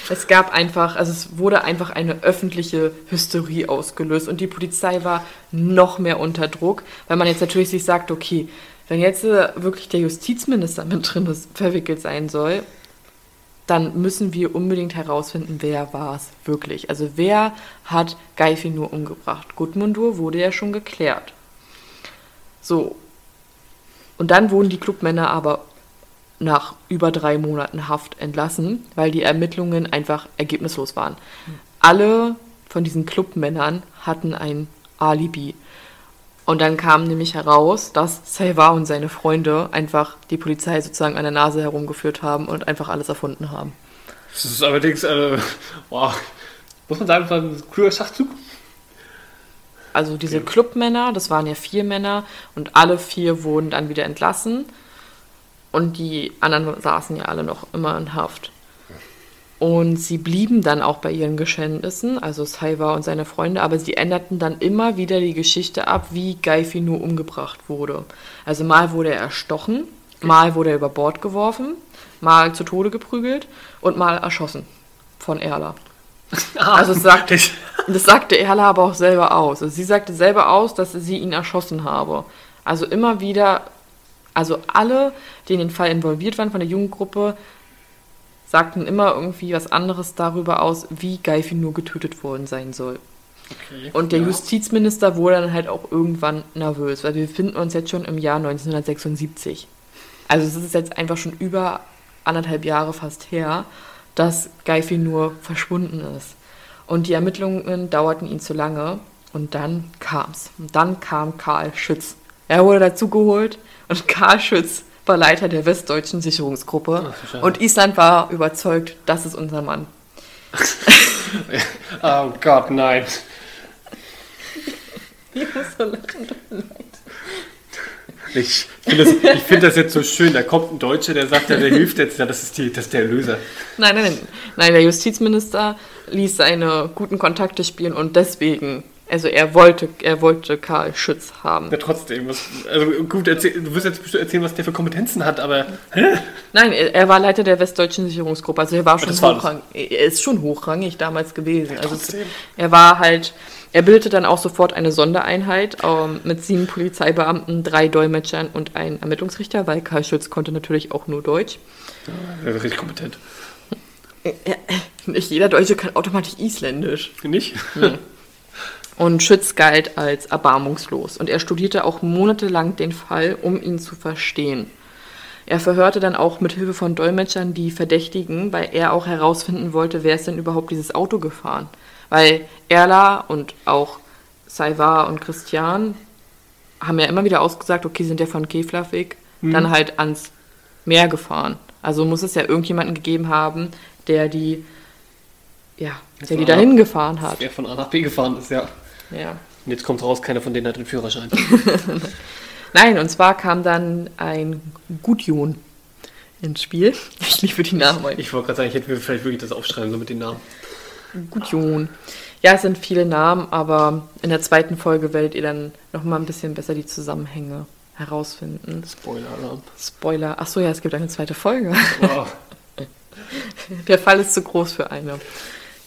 A: es gab einfach, also es wurde einfach eine öffentliche Hysterie ausgelöst und die Polizei war noch mehr unter Druck, weil man jetzt natürlich sich sagt, okay, wenn jetzt äh, wirklich der Justizminister mit drin ist, verwickelt sein soll, dann müssen wir unbedingt herausfinden, wer war es wirklich. Also wer hat Geifi nur umgebracht? Gudmundur wurde ja schon geklärt. So. Und dann wurden die Clubmänner aber nach über drei Monaten Haft entlassen, weil die Ermittlungen einfach ergebnislos waren. Alle von diesen Clubmännern hatten ein Alibi. Und dann kam nämlich heraus, dass Salva und seine Freunde einfach die Polizei sozusagen an der Nase herumgeführt haben und einfach alles erfunden haben.
B: Das ist allerdings, äh, wow, muss man sagen, war ein cooler Schachzug.
A: Also diese Clubmänner, das waren ja vier Männer und alle vier wurden dann wieder entlassen und die anderen saßen ja alle noch immer in Haft. Und sie blieben dann auch bei ihren Geständnissen, also Saiva und seine Freunde, aber sie änderten dann immer wieder die Geschichte ab, wie Geifi nur umgebracht wurde. Also mal wurde er erstochen, mal wurde er über Bord geworfen, mal zu Tode geprügelt und mal erschossen von Erla. Also es sagt, das sagte Erla aber auch selber aus. Also sie sagte selber aus, dass sie ihn erschossen habe. Also immer wieder, also alle, die in den Fall involviert waren von der Jugendgruppe, sagten immer irgendwie was anderes darüber aus, wie Geifi nur getötet worden sein soll.
B: Okay.
A: Und der
B: Ja.
A: Justizminister wurde dann halt auch irgendwann nervös, weil wir befinden uns jetzt schon im Jahr 1976. Also es ist jetzt einfach schon über anderthalb Jahre fast her, dass Geifi nur verschwunden ist. Und die Ermittlungen dauerten ihn zu lange und dann kam's. Und dann kam Karl Schütz. Er wurde dazugeholt und Karl Schütz war Leiter der westdeutschen Sicherungsgruppe.
B: Ach,
A: und Island war überzeugt, das ist unser Mann.
B: Oh Gott, nein.
A: Ich muss so lachen.
B: Ich finde das, ich find das jetzt so schön. Da kommt ein Deutscher, der sagt, ja, der hilft jetzt. Ja, das ist, die, das ist der Erlöser.
A: Nein, nein, nein. Nein, der Justizminister ließ seine guten Kontakte spielen und deswegen, also er wollte, er wollte Karl Schütz haben.
B: Ja, trotzdem. Was, also gut, erzähl, du wirst jetzt bestimmt erzählen, was der für Kompetenzen hat, aber. Hä?
A: Nein, er, er war Leiter der Westdeutschen Sicherungsgruppe, also er war schon
B: war
A: hochrangig. Er ist schon hochrangig damals gewesen. Also es,
B: trotzdem.
A: er war halt, er bildete dann auch sofort eine Sondereinheit ähm, mit sieben Polizeibeamten, drei Dolmetschern und einem Ermittlungsrichter, weil Karl Schütz konnte natürlich auch nur Deutsch.
B: Ja, richtig kompetent.
A: Nicht jeder Deutsche kann automatisch Isländisch.
B: Nicht?
A: Und Schütz galt als erbarmungslos. Und er studierte auch monatelang den Fall, um ihn zu verstehen. Er verhörte dann auch mit Hilfe von Dolmetschern die Verdächtigen, weil er auch herausfinden wollte, wer ist denn überhaupt dieses Auto gefahren. Weil Erla und auch Saivar und Christian haben ja immer wieder ausgesagt, okay, sind ja von Keflavik dann halt ans Meer gefahren. Also muss es ja irgendjemanden gegeben haben, der die, ja, der die dahin gefahren hat.
B: Wer von A nach B gefahren ist, ja.
A: Ja.
B: Und jetzt kommt raus, keiner von denen hat den Führerschein.
A: Nein, und zwar kam dann ein Gudjon ins Spiel. Ich liebe die Namen.
B: Ich wollte gerade sagen, ich hätte mir vielleicht wirklich das aufschreiben sollen mit den Namen.
A: Gudjon. Ja, es sind viele Namen, aber in der zweiten Folge werdet ihr dann nochmal ein bisschen besser die Zusammenhänge herausfinden.
B: Spoiler-Alarm.
A: Spoiler. Ach so, ja, es gibt eine zweite Folge.
B: Wow.
A: Der Fall ist zu groß für eine.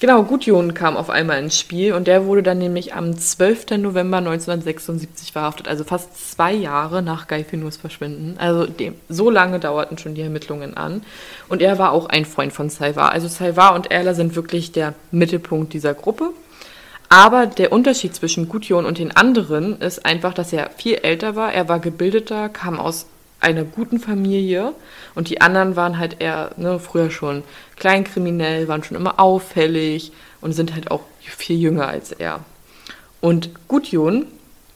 A: Genau, Gudjon kam auf einmal ins Spiel und der wurde dann nämlich am 12. November 1976 verhaftet, also fast zwei Jahre nach Guy Finus Verschwinden. Also dem, so lange dauerten schon die Ermittlungen an. Und er war auch ein Freund von Saivar. Also Saivar und Erla sind wirklich der Mittelpunkt dieser Gruppe. Aber der Unterschied zwischen Gudjon und den anderen ist einfach, dass er viel älter war. Er war gebildeter, kam aus einer guten Familie und die anderen waren halt eher ne, früher schon kleinkriminell, waren schon immer auffällig und sind halt auch viel jünger als er. Und Gudjon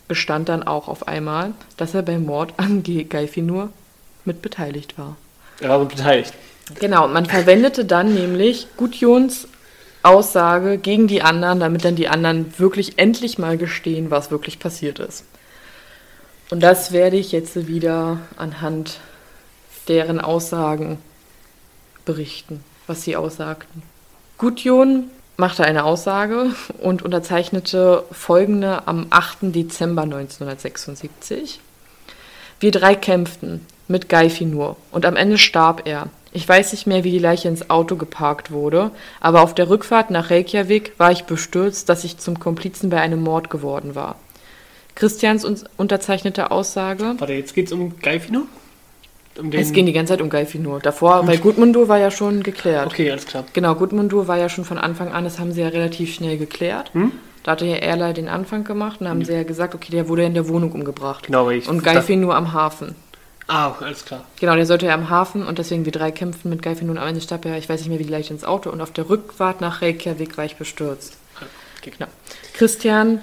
A: bestand dann auch auf einmal, dass er beim Mord an Ge- Geifinur mit beteiligt war.
B: Er war beteiligt.
A: Genau, man verwendete dann nämlich Gudjons Aussage gegen die anderen, damit dann die anderen wirklich endlich mal gestehen, was wirklich passiert ist. Und das werde ich jetzt wieder anhand deren Aussagen berichten, was sie aussagten. Gudjon machte eine Aussage und unterzeichnete folgende am 8. Dezember 1976. Wir drei kämpften mit Geifinur und am Ende starb er. Ich weiß nicht mehr, wie die Leiche ins Auto geparkt wurde, aber auf der Rückfahrt nach Reykjavik war ich bestürzt, dass ich zum Komplizen bei einem Mord geworden war. Christians un- unterzeichnete Aussage.
B: Warte, jetzt geht's um Geifino? Um.
A: Es ging die ganze Zeit um Geifinur. Davor, weil Gudmundur war ja schon geklärt.
B: Okay, alles klar.
A: Genau, Gudmundur war ja schon von Anfang an, das haben sie ja relativ schnell geklärt. Da hatte ja Erla den Anfang gemacht und haben sie ja gesagt, okay, der wurde in der Wohnung umgebracht.
B: Genau, ich-
A: Und Geifi nur am Hafen.
B: Ah, alles klar.
A: Genau, der sollte ja am Hafen und deswegen wir drei kämpfen mit Geifi und am Ende starb er, ich weiß nicht mehr, wie leicht ins Auto und auf der Rückfahrt nach Reykjavik war ich bestürzt.
B: Okay.
A: Genau. Christian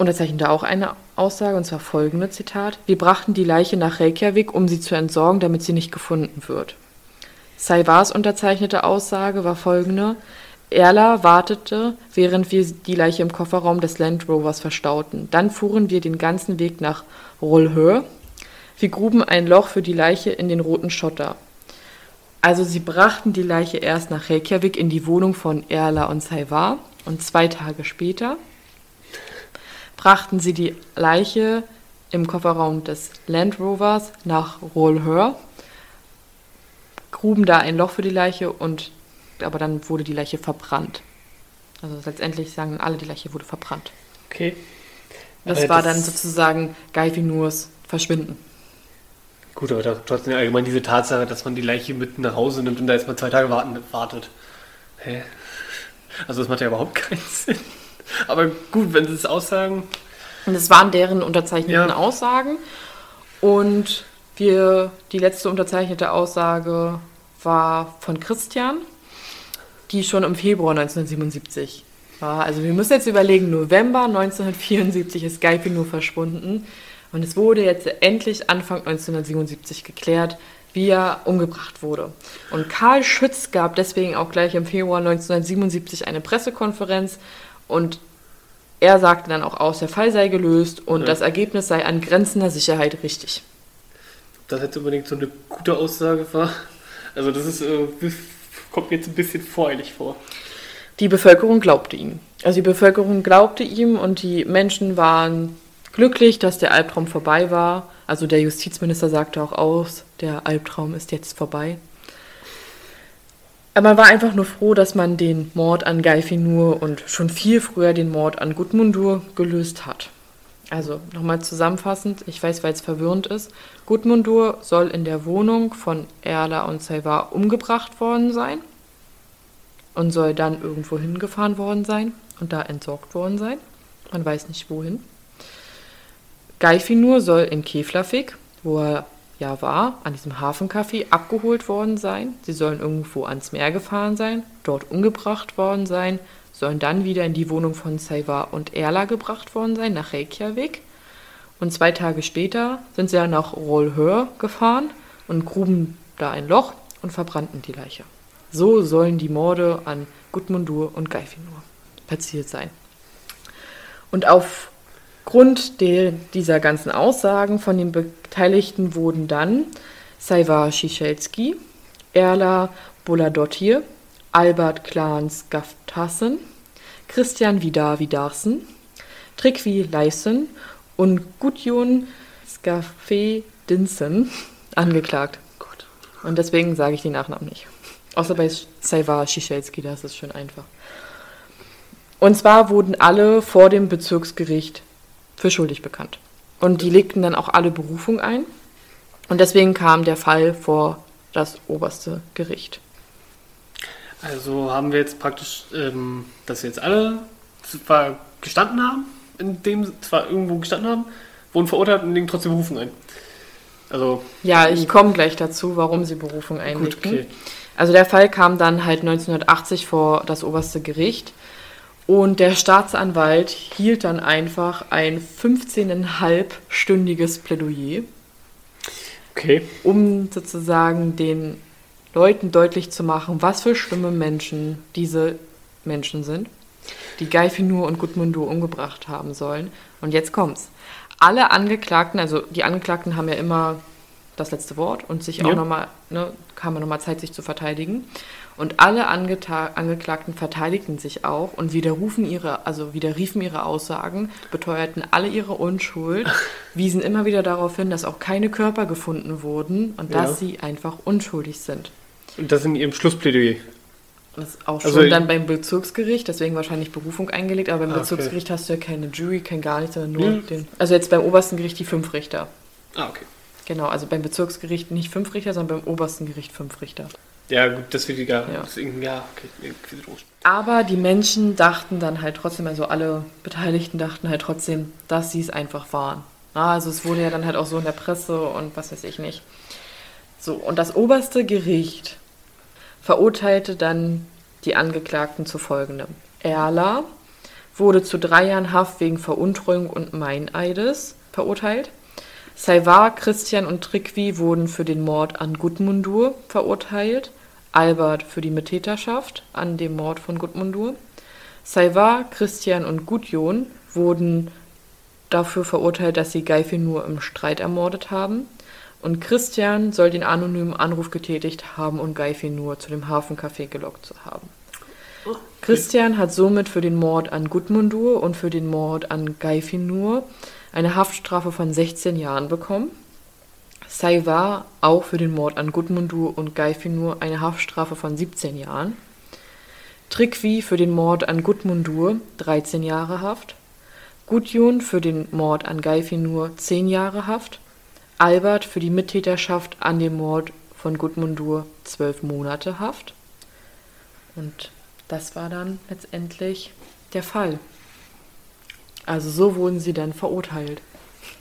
A: unterzeichnete auch eine Aussage, und zwar folgende Zitat. Wir brachten die Leiche nach Reykjavik, um sie zu entsorgen, damit sie nicht gefunden wird. Saivars unterzeichnete Aussage war folgende. Erla wartete, während wir die Leiche im Kofferraum des Land Rovers verstauten. Dann fuhren wir den ganzen Weg nach Rollhöhe. Wir gruben ein Loch für die Leiche in den roten Schotter. Also sie brachten die Leiche erst nach Reykjavik in die Wohnung von Erla und Saivar und zwei Tage später brachten sie die Leiche im Kofferraum des Land Rovers nach Rollhöhe, gruben da ein Loch für die Leiche und aber dann wurde die Leiche verbrannt. Also letztendlich sagen alle, die Leiche wurde verbrannt.
B: Okay.
A: Das
B: Aber
A: war
B: das-
A: dann sozusagen Geifinurs Verschwinden.
B: Gut, aber trotzdem allgemein diese Tatsache, dass man die Leiche mit nach Hause nimmt und da erstmal zwei Tage warten, wartet. Hä? Also das macht ja überhaupt keinen Sinn. Aber gut, wenn sie es aussagen,
A: Und das waren deren unterzeichneten
B: Ja.
A: Aussagen. Und wir, die letzte unterzeichnete Aussage war von Christian, die schon im Februar 1977 war. Also wir müssen jetzt überlegen, November 1974 ist Geipi nur verschwunden. Und es wurde jetzt endlich Anfang 1977 geklärt, wie er umgebracht wurde. Und Karl Schütz gab deswegen auch gleich im Februar 1977 eine Pressekonferenz und er sagte dann auch aus, der Fall sei gelöst und
B: Ja.
A: das Ergebnis sei an grenzender Sicherheit richtig.
B: Das jetzt unbedingt so eine gute Aussage war. Also das ist, äh, das kommt mir jetzt ein bisschen voreilig vor.
A: Die Bevölkerung glaubte ihm. Also die Bevölkerung glaubte ihm und die Menschen waren glücklich, dass der Albtraum vorbei war. Also der Justizminister sagte auch aus, der Albtraum ist jetzt vorbei. Man war einfach nur froh, dass man den Mord an Geifinur und schon viel früher den Mord an Gudmundur gelöst hat. Also nochmal zusammenfassend, ich weiß, weil es verwirrend ist. Gudmundur soll in der Wohnung von Erla und Saivar umgebracht worden sein und soll dann irgendwo hingefahren worden sein und da entsorgt worden sein. Man weiß nicht wohin. Geifinur soll in Keflavik, wo er ja war, an diesem Hafencafé abgeholt worden sein. Sie sollen irgendwo ans Meer gefahren sein, dort umgebracht worden sein, sollen dann wieder in die Wohnung von Saiva und Erla gebracht worden sein, nach Reykjavik. Und zwei Tage später sind sie dann nach Rollhör gefahren und gruben da ein Loch und verbrannten die Leiche. So sollen die Morde an Gudmundur und Geifinur passiert sein. Und aufgrund der, dieser ganzen Aussagen von den Beteiligten wurden dann Saiva Schischelski, Erla Boladottir, Albert Klans Gaftassen, Christian Vidar Vidarsen, Trikvi Leisen und Gudjon Skaffe Dinsen angeklagt.
B: Gott.
A: Und deswegen sage ich die Nachnamen nicht. Außer bei Saiva Schischelski, das ist schön einfach. Und zwar wurden alle vor dem Bezirksgericht für schuldig bekannt. Und die legten dann auch alle Berufung ein. Und deswegen kam der Fall vor das oberste Gericht.
B: Also haben wir jetzt praktisch, ähm, dass wir jetzt alle zwar gestanden haben, in dem zwar irgendwo gestanden haben, wurden verurteilt und legen trotzdem Berufung ein. Also,
A: Ja, ich komme gleich dazu, warum sie Berufung einlegten.
B: okay.
A: Also der Fall kam dann halt 1980 vor das oberste Gericht und der Staatsanwalt hielt dann einfach ein 15,5-stündiges Plädoyer,
B: okay.
A: um sozusagen den Leuten deutlich zu machen, was für schlimme Menschen diese Menschen sind, die Geifinur und Gudmundur umgebracht haben sollen. Und jetzt kommt's. Alle Angeklagten, also die Angeklagten haben ja immer das letzte Wort und sich auch
B: Ja.
A: nochmal, ne, haben ja nochmal Zeit, sich zu verteidigen. Und alle Angeklagten verteidigten sich auch und widerrufen ihre, also widerriefen ihre Aussagen, beteuerten alle ihre Unschuld, wiesen immer wieder darauf hin, dass auch keine Körper gefunden wurden und
B: Ja.
A: dass sie einfach unschuldig sind.
B: Und das in ihrem Schlussplädoyer.
A: Das ist auch
B: Also
A: schon
B: ich-
A: dann beim Bezirksgericht, deswegen wahrscheinlich Berufung eingelegt, aber beim
B: Ah, okay.
A: Bezirksgericht hast du ja keine Jury, kein gar nichts, sondern nur
B: Ja.
A: den. Also jetzt beim obersten Gericht die fünf Richter.
B: Ah, okay.
A: Genau, also beim Bezirksgericht nicht fünf Richter, sondern beim obersten Gericht fünf Richter.
B: Ja, gut, das wird ja.
A: Ja.
B: Deswegen, ja, okay.
A: Aber die Menschen dachten dann halt trotzdem, also alle Beteiligten dachten halt trotzdem, dass sie es einfach waren. Also es wurde ja dann halt auch so in der Presse und was weiß ich nicht. So, und das oberste Gericht verurteilte dann die Angeklagten zu folgendem. Erla wurde zu drei Jahren Haft wegen Veruntreuung und Meineides verurteilt. Saivar, Christian und Trikvi wurden für den Mord an Gudmundur verurteilt. Albert für die Mittäterschaft an dem Mord von Gudmundur. Saivar, Christian und Gudjon wurden dafür verurteilt, dass sie Geifinur im Streit ermordet haben. Und Christian soll den anonymen Anruf getätigt haben und Geifinur zu dem Hafencafé gelockt zu haben. Christian hat somit für den Mord an Gudmundur und für den Mord an Geifinur eine Haftstrafe von 16 Jahren bekommen. Saivar auch für den Mord an Gudmundur und Geifinur eine Haftstrafe von 17 Jahren. Trikvi für den Mord an Gudmundur 13 Jahre Haft. Gudjon für den Mord an Geifinur 10 Jahre Haft. Albert für die Mittäterschaft an dem Mord von Gudmundur 12 Monate Haft. Und das war dann letztendlich der Fall. Also so wurden sie dann verurteilt.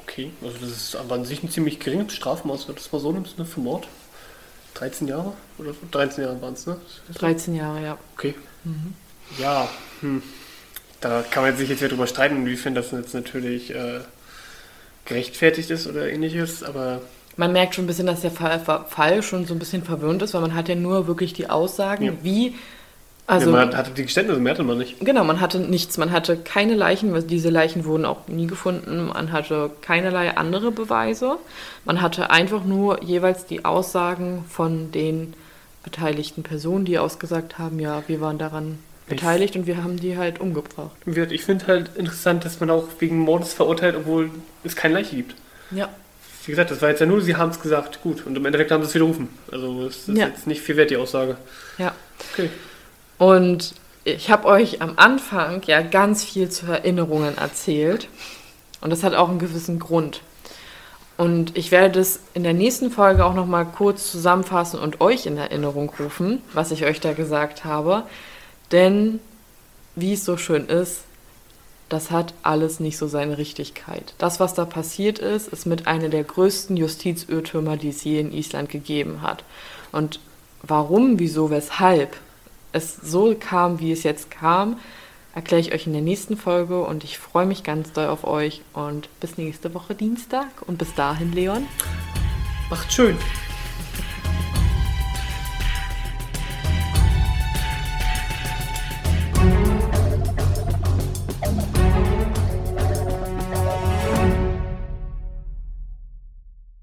B: Okay, also das ist aber an sich ein ziemlich geringes Strafmaß, wenn du das mal so nimmst, ne, für Mord. 13 Jahre? Oder 13 Jahre waren es, ne?
A: 13 Jahre, ja.
B: Okay. Ja, hm. da kann man sich jetzt wieder drüber streiten, inwiefern das jetzt natürlich äh, gerechtfertigt ist oder ähnliches, aber
A: Man merkt schon ein bisschen, dass der Fall, Fall schon so ein bisschen verwirrend ist, weil man hat ja nur wirklich die Aussagen,
B: Ja.
A: wie Also,
B: ja, man hatte die Geständnisse, mehr hatte man nicht.
A: Genau, man hatte nichts. Man hatte keine Leichen, weil diese Leichen wurden auch nie gefunden. Man hatte keinerlei andere Beweise. Man hatte einfach nur jeweils die Aussagen von den beteiligten Personen, die ausgesagt haben, ja, wir waren daran beteiligt und wir haben die halt umgebracht.
B: Ich finde halt interessant, dass man auch wegen Mordes verurteilt, obwohl es keine Leiche gibt.
A: Ja.
B: Wie gesagt, das war jetzt ja nur, sie haben es gesagt, gut. Und im Endeffekt haben sie es widerrufen. Also es ist
A: Ja.
B: jetzt nicht viel wert, die Aussage.
A: Ja.
B: Okay.
A: Und ich habe euch am Anfang ja ganz viel zu Erinnerungen erzählt. Und das hat auch einen gewissen Grund. Und ich werde das in der nächsten Folge auch nochmal kurz zusammenfassen und euch in Erinnerung rufen, was ich euch da gesagt habe. Denn, wie es so schön ist, das hat alles nicht so seine Richtigkeit. Das, was da passiert ist, ist mit einer der größten Justizirrtümer, die es je in Island gegeben hat. Und warum, wieso, weshalb es so kam, wie es jetzt kam, erkläre ich euch in der nächsten Folge und ich freue mich ganz doll auf euch und bis nächste Woche Dienstag und bis dahin, Leon.
B: Macht schön.